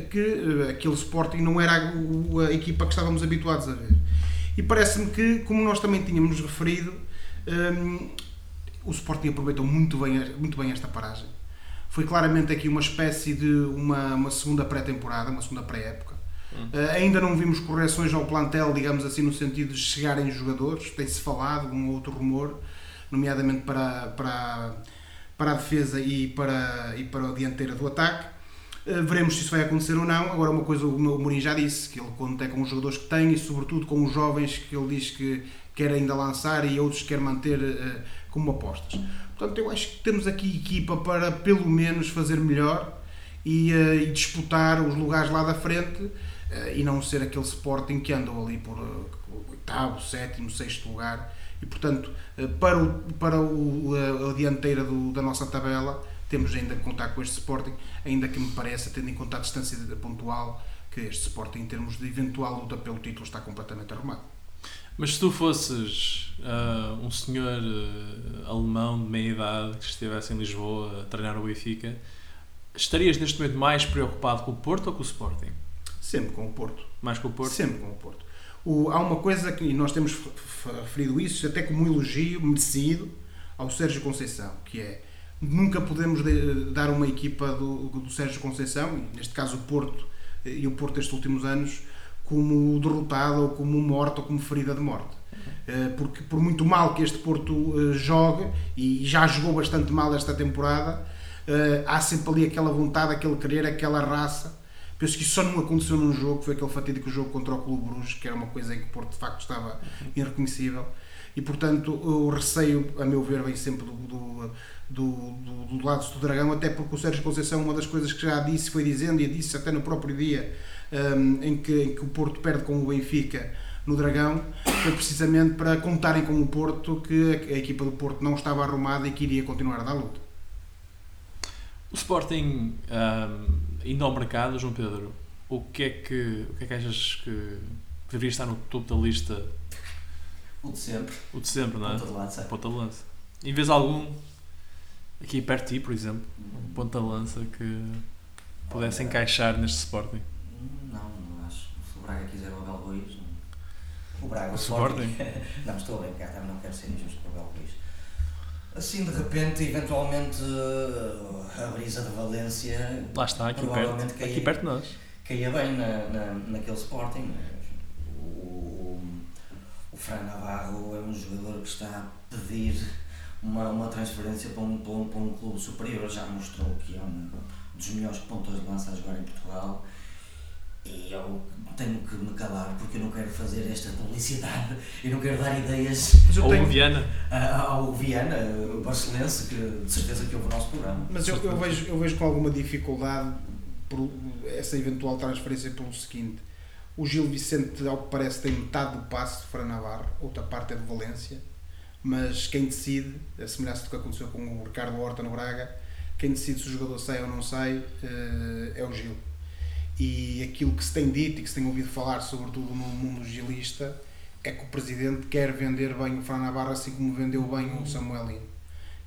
que uh, aquele Sporting não era a, a equipa que estávamos habituados a ver. E parece-me que, como nós também tínhamos referido, um, o Sporting aproveitou muito bem, muito bem esta paragem. Foi claramente aqui uma espécie de uma, uma segunda pré-temporada, uma segunda pré-época. Uh, ainda não vimos correções ao plantel, digamos assim, no sentido de chegarem jogadores. Tem-se falado um ou outro rumor, nomeadamente para, para, para a defesa e para, e para a dianteira do ataque. Uh, veremos se isso vai acontecer ou não. Agora, uma coisa o meu Mourinho já disse, que ele conta com os jogadores que tem e, sobretudo, com os jovens que ele diz que quer ainda lançar e outros que quer manter uh, como apostas. Portanto, eu acho que temos aqui equipa para, pelo menos, fazer melhor e, uh, e disputar os lugares lá da frente uh, e não ser aquele Sporting que andou ali por oitavo, sétimo, sexto lugar. E, portanto, para, o, para o, a, a dianteira do, da nossa tabela, temos ainda que contar com este Sporting, ainda que me pareça, tendo em conta a distância pontual, que este Sporting, em termos de eventual luta pelo título, está completamente arrumado. Mas se tu fosses ah, um senhor ah, alemão de meia idade que estivesse em Lisboa a treinar o Benfica, estarias neste momento mais preocupado com o Porto ou com o Sporting? Sempre com o Porto. Mais com o Porto? Sempre com o Porto. O- há uma coisa que, nós temos referido isso, até como um elogio merecido ao Sérgio Conceição, que é nunca podemos de- dar uma equipa do, do Sérgio Conceição, neste caso o Porto eh, e o Porto estes últimos anos, como derrotado ou como morto ou como ferida de morte. Eh, Porque por muito mal que este Porto eh, jogue, e já jogou bastante mal esta temporada, há sempre ali aquela vontade, aquele querer, aquela raça. Penso que isso só não aconteceu num jogo, foi aquele fatídico jogo contra o Clube Bruges, que era uma coisa em que o Porto de facto estava irreconhecível. E portanto, o receio, a meu ver, vem sempre do, do, do, do, do lado do Dragão, até porque o Sérgio Conceição, uma das coisas que já disse, foi dizendo, e disse até no próprio dia hum, em, que, em que o Porto perde com o Benfica no Dragão, foi precisamente para contarem com o Porto que a, a equipa do Porto não estava arrumada e que iria continuar a dar luta. O Sporting ahm, indo ao mercado, João Pedro, o que é que, o que, é que achas que deveria estar no topo da lista? O de sempre, O de sempre, não é? ponta de lança. Ponta de lança. Em vez de algum, aqui perto de ti, por exemplo, ponta de lança que pudesse Olha, encaixar neste Sporting. Não, não acho. Se o Braga quiser o Abel Ruiz, não. O Braga, o, O Sporting. Sporting? não, estou a brincar, também não quero ser injusto com o Abel Ruiz. Assim, de repente, eventualmente, eh, a brisa de Valência Lá está, aqui perto. caía. Aqui perto de nós. caía bem na, na, naquele Sporting. O, o Fran Navarro é um jogador que está a pedir uma, uma transferência para um, para, um, para um clube superior. Já mostrou que é um dos melhores pontos de lança a jogar em Portugal. E eu tenho que me calar porque eu não quero fazer esta publicidade e não quero dar ideias Ou tenho- Viana. ao Viana, o barcelense, que de certeza que ouve o nosso programa. Mas eu, eu vejo, eu vejo com alguma dificuldade por essa eventual transferência pelo seguinte. O Gil Vicente, ao que parece, tem metade do passe de Fran Navarro, outra parte é de Valência, mas quem decide, a semelhança do que aconteceu com o Ricardo Horta no Braga, quem decide se o jogador sai ou não sai eh, é o Gil. E aquilo que se tem dito e que se tem ouvido falar, sobretudo no mundo gilista, é que o presidente quer vender bem o Fran Navarro assim como vendeu bem o Samuelino.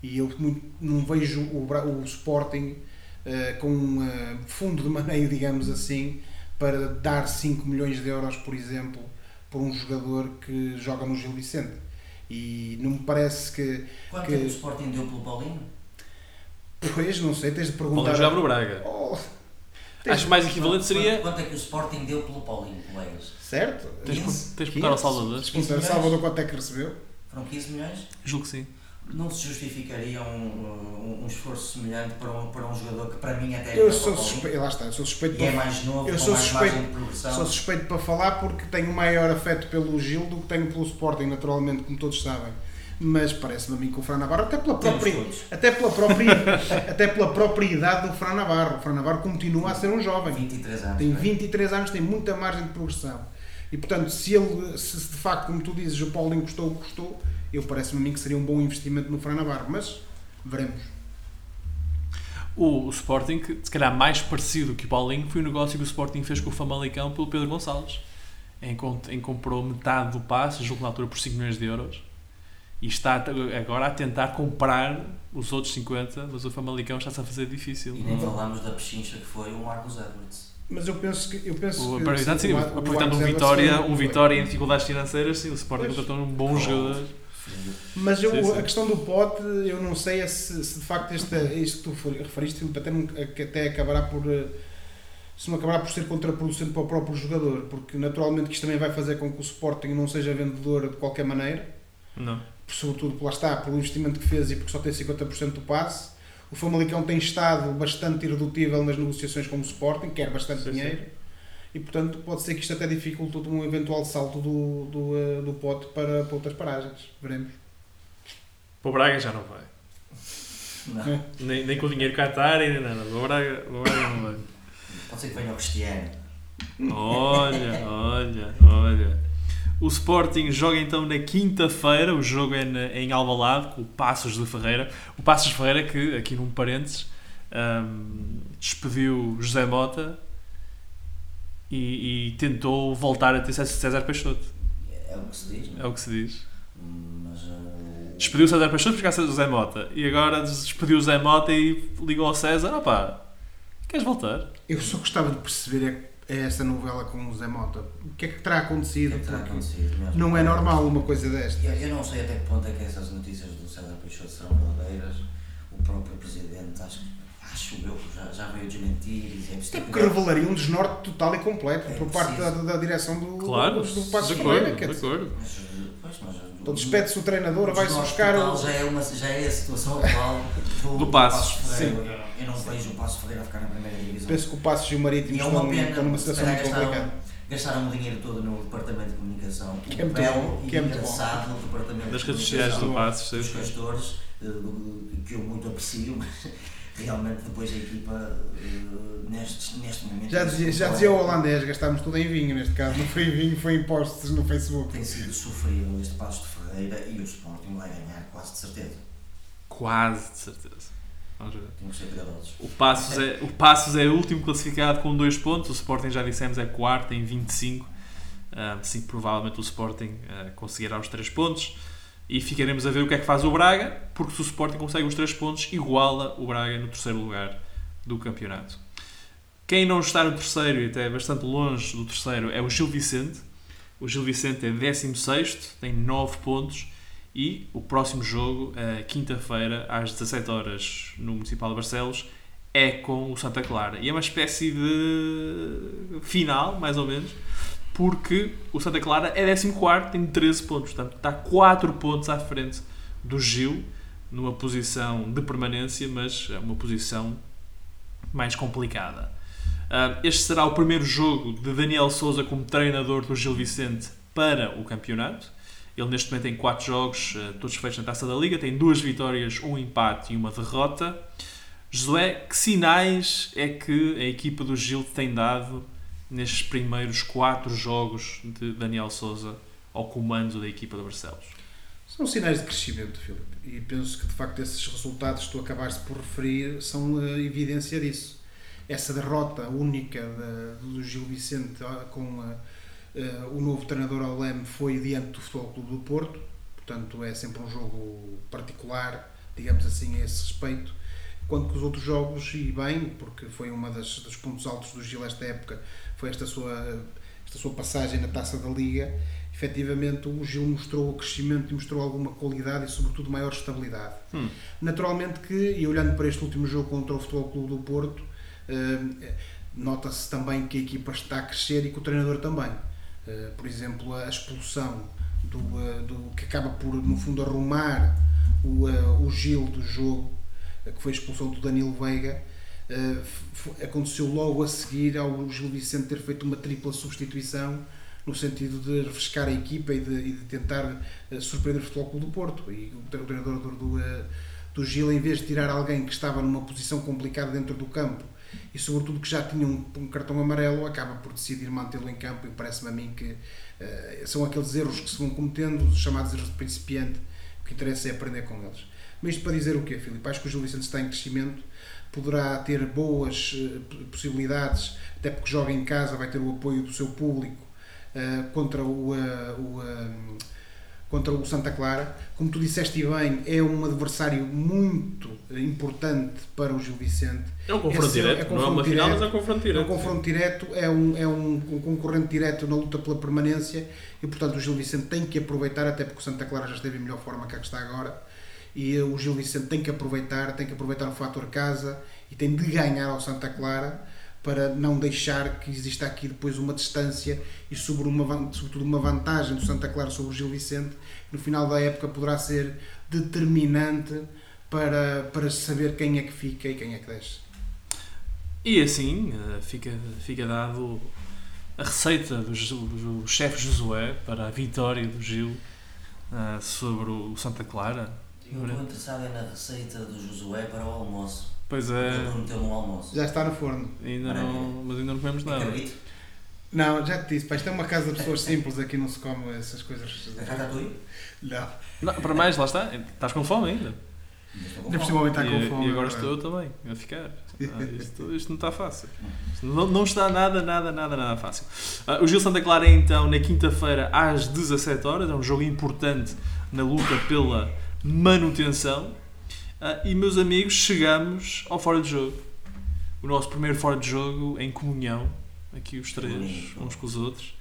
E eu não vejo o, o Sporting eh, com um eh, fundo de maneio, digamos assim, para dar 5 milhões de euros, por exemplo, por um jogador que joga no Gil Vicente. E não me parece que. Quanto que- é que o Sporting deu pelo Paulinho? Pois, não sei, tens de Paulinho perguntar. jogava no Braga. Oh, tens- Acho mais equivalente seria. Quanto, é que o Sporting deu pelo Paulinho, colegas? Certo? Tens de Quinze? tens de perguntar ao Salvador. Se perguntar ao Salvador quanto é que recebeu. Foram 15 milhões? Julgo que sim. Não se justificaria um, um, um esforço semelhante para um, para um jogador que para mim até é Eu melhor sou suspeito, lá está, eu sou suspeito E é para, mais novo, Eu sou suspeito- sou suspeito para falar porque tenho maior afeto pelo Gil do que tenho pelo Sporting, naturalmente, como todos sabem. Mas parece-me a mim que o Fran Navarro, até pela própria, até pela própria, até pela própria idade do Fran Navarro. O Fran Navarro continua a ser um jovem. 23 anos. Tem não é? 23 anos, tem muita margem de progressão. E portanto, se ele, se de facto, como tu dizes, o Paulinho custou o que custou, eu parece-me a mim que seria um bom investimento no Fran Navarro. Mas veremos. O, o Sporting, se calhar mais parecido que o Paulinho, foi o negócio que o Sporting fez com o Famalicão pelo Pedro Gonçalves. Em, em que comprou metade do passe, julgo na altura por 5 milhões de euros. E está agora a tentar comprar os outros 50, mas o Famalicão está-se a fazer difícil. E nem falámos da pechincha que foi o Marcos Edwards. Mas eu penso que. Eu penso O, que aproveitando, sim, o- o aproveitando um Marcos Edwards Vitória, um Vitória em dificuldades financeiras, sim, o Sporting contratou um bom jogador. Mas eu, Sim, sim. a questão do pote, eu não sei é se, se de facto este, isto que tu referiste, Filipe, até, até acabará por. eh, Se não acabará por ser contraproducente para o próprio jogador, porque naturalmente que isto também vai fazer com que o Sporting não seja vendedor de qualquer maneira, Não. sobretudo lá está, pelo investimento que fez e porque só tem 50% do passe. O Famalicão tem estado bastante irredutível nas negociações com o Sporting, quer bastante Sim, dinheiro. E portanto pode ser que isto até dificulte um eventual salto do, do, eh, do pote para, para outras paragens. Veremos. Para o Braga já não vai. Não. Nem, nem com o dinheiro Qatar e nem nada. Para o Braga, para o Braga não vai. Pode ser que venha o Cristiano. Olha, olha, olha. O Sporting joga então na quinta-feira, o jogo é na- em Alvalade, com o Passos de Ferreira. O Passos de Ferreira que, aqui num parênteses, hum, despediu José Mota e, e tentou voltar a ter César Peixoto. É o que se diz, não É o que se diz. Mas. uh, Despediu César Peixoto por causa do José Mota. E agora despediu o José Mota e ligou ao César: opá, queres voltar? Eu só gostava de perceber é, é essa novela com o Zé Mota. O que é que terá o acontecido? que é que terá acontecido mesmo? não é normal uma coisa desta. Eu, eu não sei até que ponto é que essas notícias do César Peixoto serão verdadeiras. O próprio presidente, acho, acho eu que já, já veio desmentir e dizer Até porque revelaria um desnorte total e completo É por parte da, da direção do, Claro, do, do Passo de Ferreira. acordo, Quer de acordo. Mas, pois, mas, então despede-se o treinador, vai-se buscar o. já é, uma, já é a situação atual do, Do Passos, Ferreira. Eu, eu não vejo o Passo Ferreira a ficar na primeira divisão. Penso que o Passos e o Marítimo E é uma estão, pena, estão numa situação muito gastaram, complicada. gastaram o dinheiro todo no departamento de comunicação. Que é muito belo bom, e que é muito engraçado no departamento Das de redes sociais do Passos, sim, dos sim. castores, eh, que eu muito aprecio, mas realmente depois a equipa eh, neste, neste momento Já dizia, já dizia o holandês, gastámos tudo em vinho neste caso, não foi em vinho, foi em posts no Facebook. tem sido sofrível este passo de Ferreira e o Sporting vai ganhar quase de certeza. Quase de certeza. Vamos ver. Tenho que ser cuidadosos. O Passos, é, o Passos é o último classificado com 2 pontos. O Sporting, já dissemos, é quarto em 25. Ah, sim, provavelmente o Sporting ah, conseguirá os 3 pontos. E ficaremos a ver o que é que faz o Braga, porque se o Sporting consegue os 3 pontos, iguala o Braga no terceiro lugar do campeonato. Quem não está no terceiro, e até bastante longe do terceiro, é o Gil Vicente. O Gil Vicente é 16, tem 9 pontos. E o próximo jogo, quinta-feira, às 17 horas no Municipal de Barcelos, é com o Santa Clara. E é uma espécie de final, mais ou menos, porque o Santa Clara é 14, tem 13 pontos. Portanto, está 4 pontos à frente do Gil, numa posição de permanência, mas é uma posição mais complicada. Ah, este será o primeiro jogo de Daniel Souza como treinador do Gil Vicente para o campeonato. Ele neste momento tem 4 jogos, ah, todos feitos na Taça da Liga, tem duas vitórias, um empate e uma derrota. Josué, que sinais é que a equipa do Gil tem dado nestes primeiros 4 jogos de Daniel Souza ao comando da equipa de Barcelos? São sinais de crescimento, Filipe. E penso que de facto esses resultados que tu acabaste por referir são a evidência disso. Essa derrota única da- do Gil Vicente ah, com ah, ah, o novo treinador ao leme foi diante do Futebol Clube do Porto, portanto é sempre um jogo particular, digamos assim, a esse respeito. Quanto que os outros jogos, e bem, porque foi uma das, dos pontos altos do Gil esta época, foi esta sua, esta sua passagem na taça da Liga, efetivamente o Gil mostrou o crescimento e mostrou alguma qualidade e sobretudo maior estabilidade. Hum. Naturalmente que, e olhando para este último jogo contra o Futebol Clube do Porto, eh, nota-se também que a equipa está a crescer e que o treinador também. Eh, por exemplo, a expulsão do, eh, do que acaba por, no fundo, arrumar o, eh, o Gil do jogo, que foi a expulsão do Danilo Veiga, eh, aconteceu logo a seguir ao Gil Vicente ter feito uma tripla substituição no sentido de refrescar a equipa e de, e de tentar eh, surpreender o Futebol Clube do Porto. E o tre- o treinador do, do, eh, do Gil, em vez de tirar alguém que estava numa posição complicada dentro do campo e sobretudo que já tinha um, um cartão amarelo, acaba por decidir mantê-lo em campo e parece-me a mim que eh, são aqueles erros que se vão cometendo, os chamados erros de principiante, o que interessa é aprender com eles. Mas isto para dizer o quê, Filipe? Acho que o Gil Vicente está em crescimento, poderá ter boas eh, possibilidades, até porque joga em casa, vai ter o apoio do seu público eh, contra o, eh, o, contra o Santa Clara. Como tu disseste bem, é um adversário muito importante para o Gil Vicente. É um confronto Esse é- direto, é não é uma confronto final, mas direto. é um confronto É um direto. confronto direto, é um, é um, um concorrente direto na luta pela permanência e, portanto, o Gil Vicente tem que aproveitar, até porque o Santa Clara já esteve em melhor forma que a que está agora. E o Gil Vicente tem que aproveitar, tem que aproveitar o fator casa e tem de ganhar ao Santa Clara para não deixar que exista aqui depois uma distância e sobre uma, sobretudo uma vantagem do Santa Clara sobre o Gil Vicente, que no final da época poderá ser determinante para, para saber quem é que fica e quem é que desce. E assim eh, fica, fica dado a receita do, do chefe Josué para a vitória do Gil eh, sobre o Santa Clara. Eu estou interessado é na receita do Josué para o almoço. Pois Ele é, prometeu-me um almoço. Já está no forno. ainda não, mas ainda não comemos nada. Acredito. Não, já te disse, pá, isto é uma casa de pessoas simples, aqui não se come essas coisas. Ratatouille? Não. Não, para mais, lá está, estás com fome ainda. Ainda estou com fome. e, com fome. e agora é estou eu também a ficar. Ah, isto, isto não está fácil. Isto Não, não está nada, nada, nada, nada fácil. Ah, o Gil Santa Clara é então na quinta-feira às 17 horas. É um jogo importante na luta pela manutenção. Ah, e meus amigos, chegamos ao fora de jogo. O nosso primeiro fora de jogo em comunhão. Aqui os três, uns com os outros.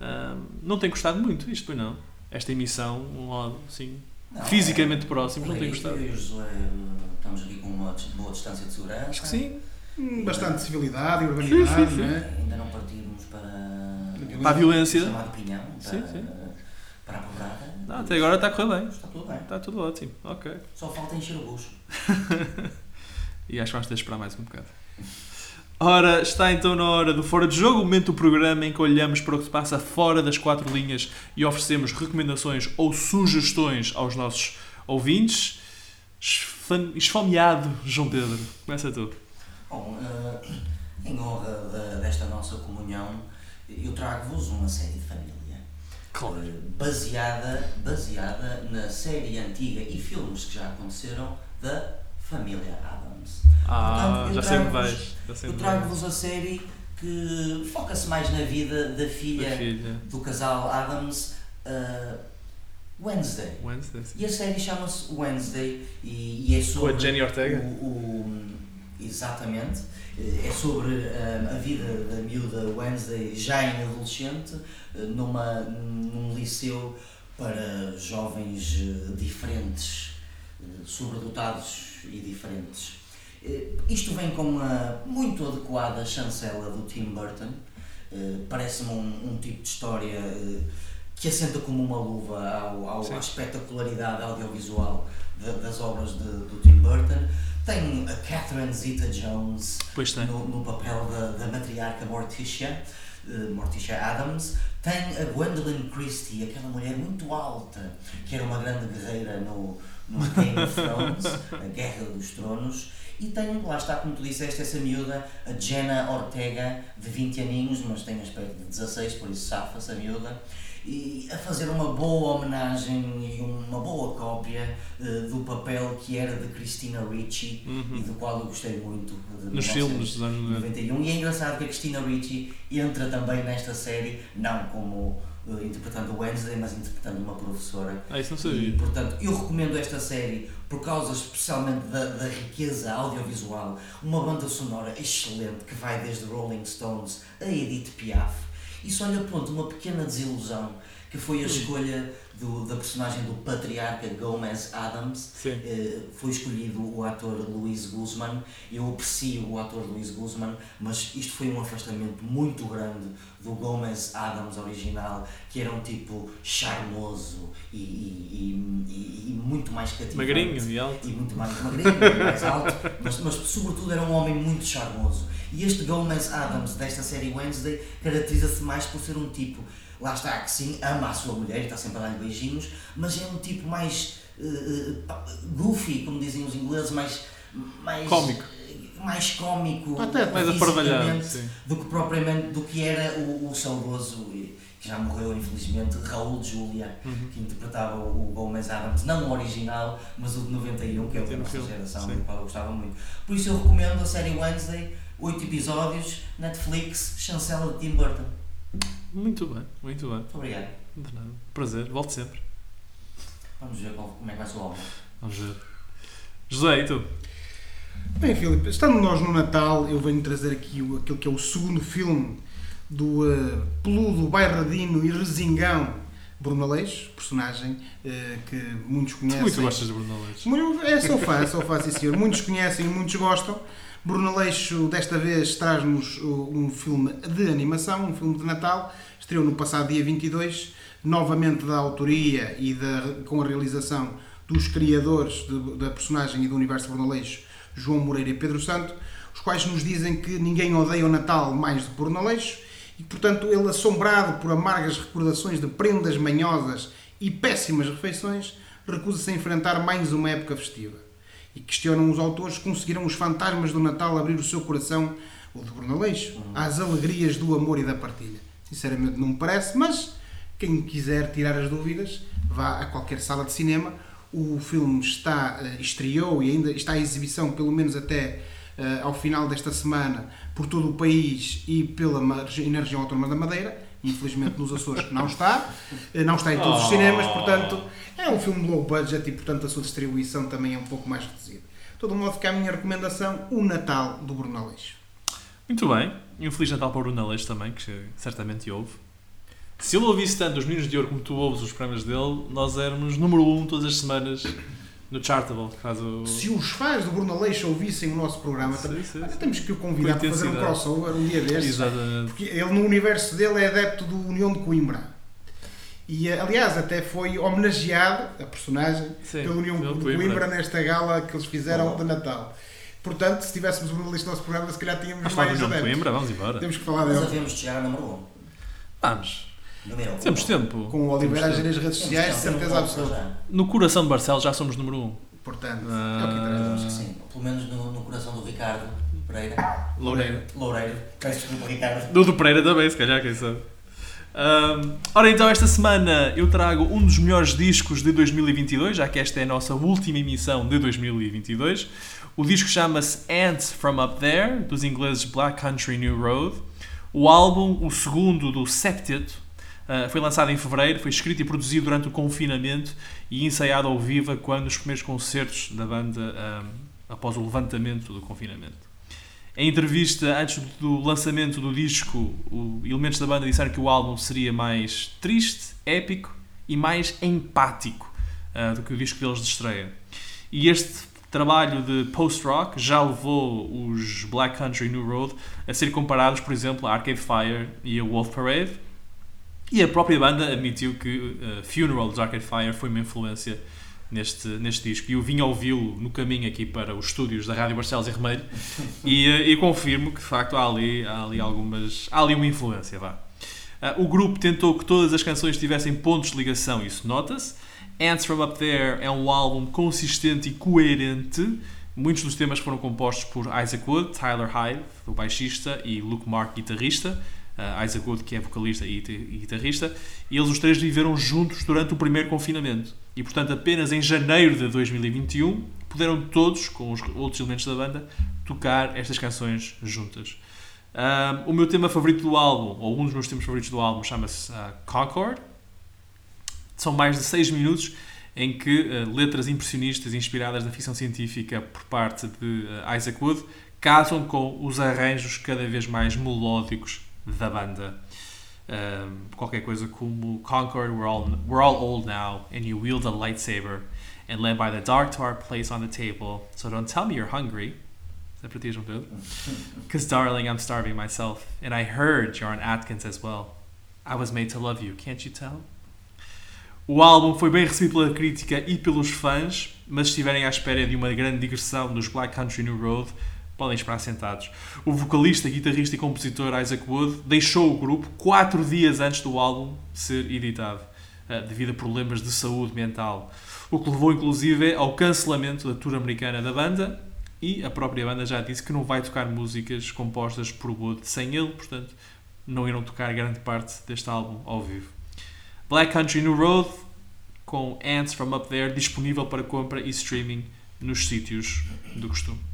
Ah, não tem gostado muito isto, pois não? Esta emissão, um lado assim, Não, fisicamente é- próximos, não tem eu gostado. e o Josué eh, estamos aqui com uma boa distância de segurança. Acho que sim. Hum, Bastante civilidade e urbanidade, Sim, sim, sim. não é? Ainda não partimos para, Para a violência. chamar de pinhão, para, Sim, sim. para a porrada. Não, até agora está a correr bem. Está tudo bem. Está tudo ótimo. Ok. Só falta encher o bucho. E acho que vamos ter de esperar mais um bocado. Ora, está então na hora do Fora de Jogo, o momento do programa em que olhamos para o que se passa fora das quatro linhas e oferecemos recomendações ou sugestões aos nossos ouvintes. Esfomeado, João Pedro. Começa tu. Bom, eh, em honra desta nossa comunhão, eu trago-vos uma série de família. Eh, Baseada, baseada na série antiga e filmes que já aconteceram da família Adams. Ah, Portanto, eu já sei trago-vos- vais. Eu trago-vos a série que foca-se mais na vida da filha, Da filha. do casal Adams, uh, Wednesday. Wednesday. E a série chama-se Wednesday e, e é Com sobre. a Jenny Ortega. O, o- exatamente. É sobre um, a vida da miúda Wednesday já em adolescente, uh, numa, num liceu para jovens uh, diferentes, uh, sobredotados e diferentes. Uh, Isto vem com uma muito adequada chancela do Tim Burton. Uh, Parece-me um, um tipo de história uh, que assenta como uma luva ao, ao- à espetacularidade audiovisual da- das obras de- do Tim Burton, Tem a Catherine Zeta-Jones Pois tem. no, no papel da, da matriarca Morticia, eh, Morticia Adams. Tem a Gwendolyn Christie, aquela mulher muito alta, que era uma grande guerreira no, no Game of Thrones, a Guerra dos Tronos. E tem, lá está, como tu disseste, essa miúda, a Jenna Ortega, de 20 aninhos, mas tem aspecto de 16, por isso safa-se a miúda. E a fazer uma boa homenagem e uma boa cópia eh, do papel que era de Christina Ricci e do qual eu gostei muito. de Uhum. Nos filmes dos anos 90. 91. E é engraçado que a Christina Ricci entra também nesta série, não como eh, interpretando Wednesday, mas interpretando uma professora. Ah, isso não E, sabia. portanto, eu recomendo esta série por causa especialmente da, da riqueza audiovisual, uma banda sonora excelente que vai desde Rolling Stones a Edith Piaf. E só lhe aponto uma pequena desilusão que foi a escolha do- da personagem do patriarca Gomez Adams. Eh, foi escolhido o ator Luís Guzman. Eu aprecio o ator Luís Guzman, mas isto foi um afastamento muito grande do Gomez Adams original, que era um tipo charmoso e, e- e- e muito mais cativante. Magrinho e alto. E muito mais magrinho, e mais alto, mas, mas sobretudo era um homem muito charmoso. E este Gomez Adams desta série Wednesday caracteriza-se mais por ser um tipo, lá está, que sim, ama a sua mulher, está sempre a dar-lhe beijinhos, mas é um tipo mais pá, goofy, como dizem os ingleses, mais. mais Cómico. Mais cómico, Pateta. Mais aparvalhado, do que propriamente do que era o, o saudoso e que já morreu infelizmente Raul Julia Uhum. que interpretava o, o Gomez Adams não o original mas o de 91 que é o da nossa geração do qual eu gostava muito por isso eu recomendo a série Wednesday 8 episódios Netflix chancela de Tim Burton Muito bem, muito bem. muito obrigado De nada. Prazer, volte sempre. vamos ver qual- como é que vai ser o álbum Vamos ver. José, e tu? Bem, Filipe, estando nós no Natal, eu venho trazer aqui o, aquilo que é o segundo filme do uh, peludo, bairradino e resingão Bruno Aleixo, personagem eh, que muitos Tu conhecem. muito gostas de Bruno Aleixo. É, sou fã, sou fã, sim senhor. Muitos conhecem e muitos gostam. Bruno Aleixo, desta vez, traz-nos um filme de animação, um filme de Natal. Estreou no passado dia 22, novamente da autoria e da, com a realização dos criadores de- da personagem e do universo Bruno Aleixo, João Moreira e Pedro Santo, os quais nos dizem que ninguém odeia o Natal mais do que Bruno Aleixo e, portanto, ele, assombrado por amargas recordações de prendas manhosas e péssimas refeições, recusa-se a enfrentar mais uma época festiva. E questionam os autores conseguiram os fantasmas do Natal abrir o seu coração, o de Bruno Aleixo, às alegrias do amor e da partilha. Sinceramente não me parece, mas quem quiser tirar as dúvidas, vá a qualquer sala de cinema. O filme está, eh, estreou e ainda está em exibição, pelo menos até eh, ao final desta semana, por todo o país e pela na região autónoma da Madeira. Infelizmente nos Açores não está, Eh, não está em todos os cinemas, portanto é um filme low budget e portanto a sua distribuição também é um pouco mais reduzida. De todo modo, fica a minha recomendação, O Natal do Bruno Aleixo. Muito bem. E um Feliz Natal para o Bruno Aleixo também, que certamente ouve. Se ele ouvisse tanto os Meninos de Ouro como tu ouves os prémios dele, nós éramos número 1 um todas as semanas no Chartable, que faz o... Se os fãs do Bruno Aleixo ouvissem o nosso programa, Sim, sim, sim. temos que o convidar para fazer um crossover um dia destes. Exatamente. Porque ele no universo dele é adepto do União de Coimbra. E aliás, até foi homenageado, a personagem, Sim, pela União de Coimbra. Coimbra. nesta gala que eles fizeram Oh. de Natal. Portanto, se tivéssemos o Bruno Aleixo no nosso programa, se calhar tínhamos Vamos falar do mais João de. Coimbra, vamos embora. Temos que falar mas dele. havemos de chegar a número 1 Vamos. Número um. Temos tempo. Com o Oliveira a gerir as redes sociais, certeza absoluta. No coração de Barcelos já somos número 1. Um. Portanto, Ah. é o que interessa. Sim, pelo menos no, no coração do Ricardo Pereira. Loureiro. Loureiro. Peço desculpa, Ricardo. Do do Pereira também, se calhar, quem sabe. Ora, então, esta semana eu trago um dos melhores discos de 2022, já que esta é a nossa última emissão de 2022. O disco chama-se Ants From Up There, dos ingleses Black Country New Road. O álbum, o segundo do septeto, ah, foi lançado em fevereiro, foi escrito e produzido durante o confinamento e ensaiado ao vivo quando os primeiros concertos da banda ahm, após o levantamento do confinamento. Em entrevista antes do lançamento do disco, elementos da banda disseram que o álbum seria mais triste, épico e mais empático ah, do que o disco deles de estreia. E este trabalho de post-rock já levou os Black Country New Road a ser comparados, por exemplo, a Arcade Fire e a Wolf Parade. E a própria banda admitiu que uh, Funeral dos Arcade Fire foi uma influência neste, neste disco. E eu vim ouvi-lo no caminho aqui para os estúdios da Rádio Barcelos e Remelho e, eh, e confirmo que de facto há ali, há ali algumas. há ali uma influência, vá. Uh, o grupo tentou que todas as canções tivessem pontos de ligação, isso nota-se. Ants From Up There é um álbum consistente e coerente. Muitos dos temas foram compostos por Isaac Wood, Tyler Hyde, o baixista, e Luke Mark, guitarrista. Uh, Isaac Wood, que é vocalista e, e guitarrista. E eles os três viveram juntos durante o primeiro confinamento. E portanto, apenas em janeiro de 2021 puderam todos, com os outros elementos da banda, tocar estas canções juntas. Um, o meu tema favorito do álbum, ou um dos meus temas favoritos do álbum, chama-se uh, Concord. São mais de 6 minutos em que uh, letras impressionistas inspiradas na ficção científica por parte de uh, Isaac Wood casam com os arranjos cada vez mais melódicos da banda. Um, qualquer coisa como Concord, we're all, we're all old now, and you wield a lightsaber, and led by the dark to our place on the table, so don't tell me you're hungry. É para ti, João Pedro? Because, darling, I'm starving myself. And I heard you're on Atkins as well. I was made to love you, can't you tell? O álbum foi bem recebido pela crítica e pelos fãs, mas se estiverem à espera de uma grande digressão nos Black Country New Road, podem esperar sentados. O vocalista, guitarrista e compositor Isaac Wood deixou o grupo quatro dias antes do álbum ser editado, eh, devido a problemas de saúde mental, o que levou inclusive ao cancelamento da tour americana da banda e a própria banda já disse que não vai tocar músicas compostas por Wood sem ele, portanto, não irão tocar grande parte deste álbum ao vivo. Black Country New Road, com Ants From Up There, disponível para compra e streaming nos sítios do costume.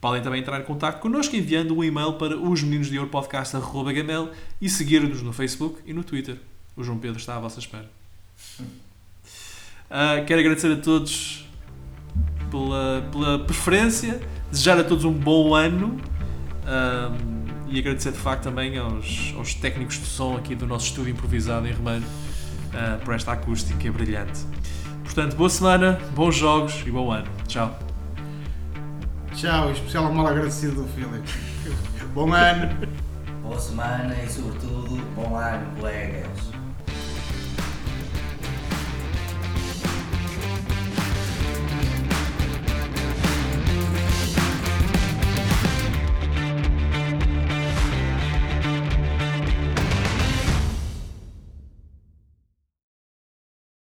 Podem também entrar em contato connosco enviando um e-mail para os e seguir-nos no Facebook e no Twitter. O João Pedro está à vossa espera. Uh, quero agradecer a todos pela, pela preferência, desejar a todos um bom ano um, e agradecer de facto também aos, aos, técnicos de som aqui do nosso estúdio improvisado em Remeiro uh, por esta acústica brilhante. Portanto, boa semana, bons jogos e bom ano. Tchau. Tchau, especial mal agradecido do Filipe. bom ano. Boa semana e sobretudo bom ano, colegas.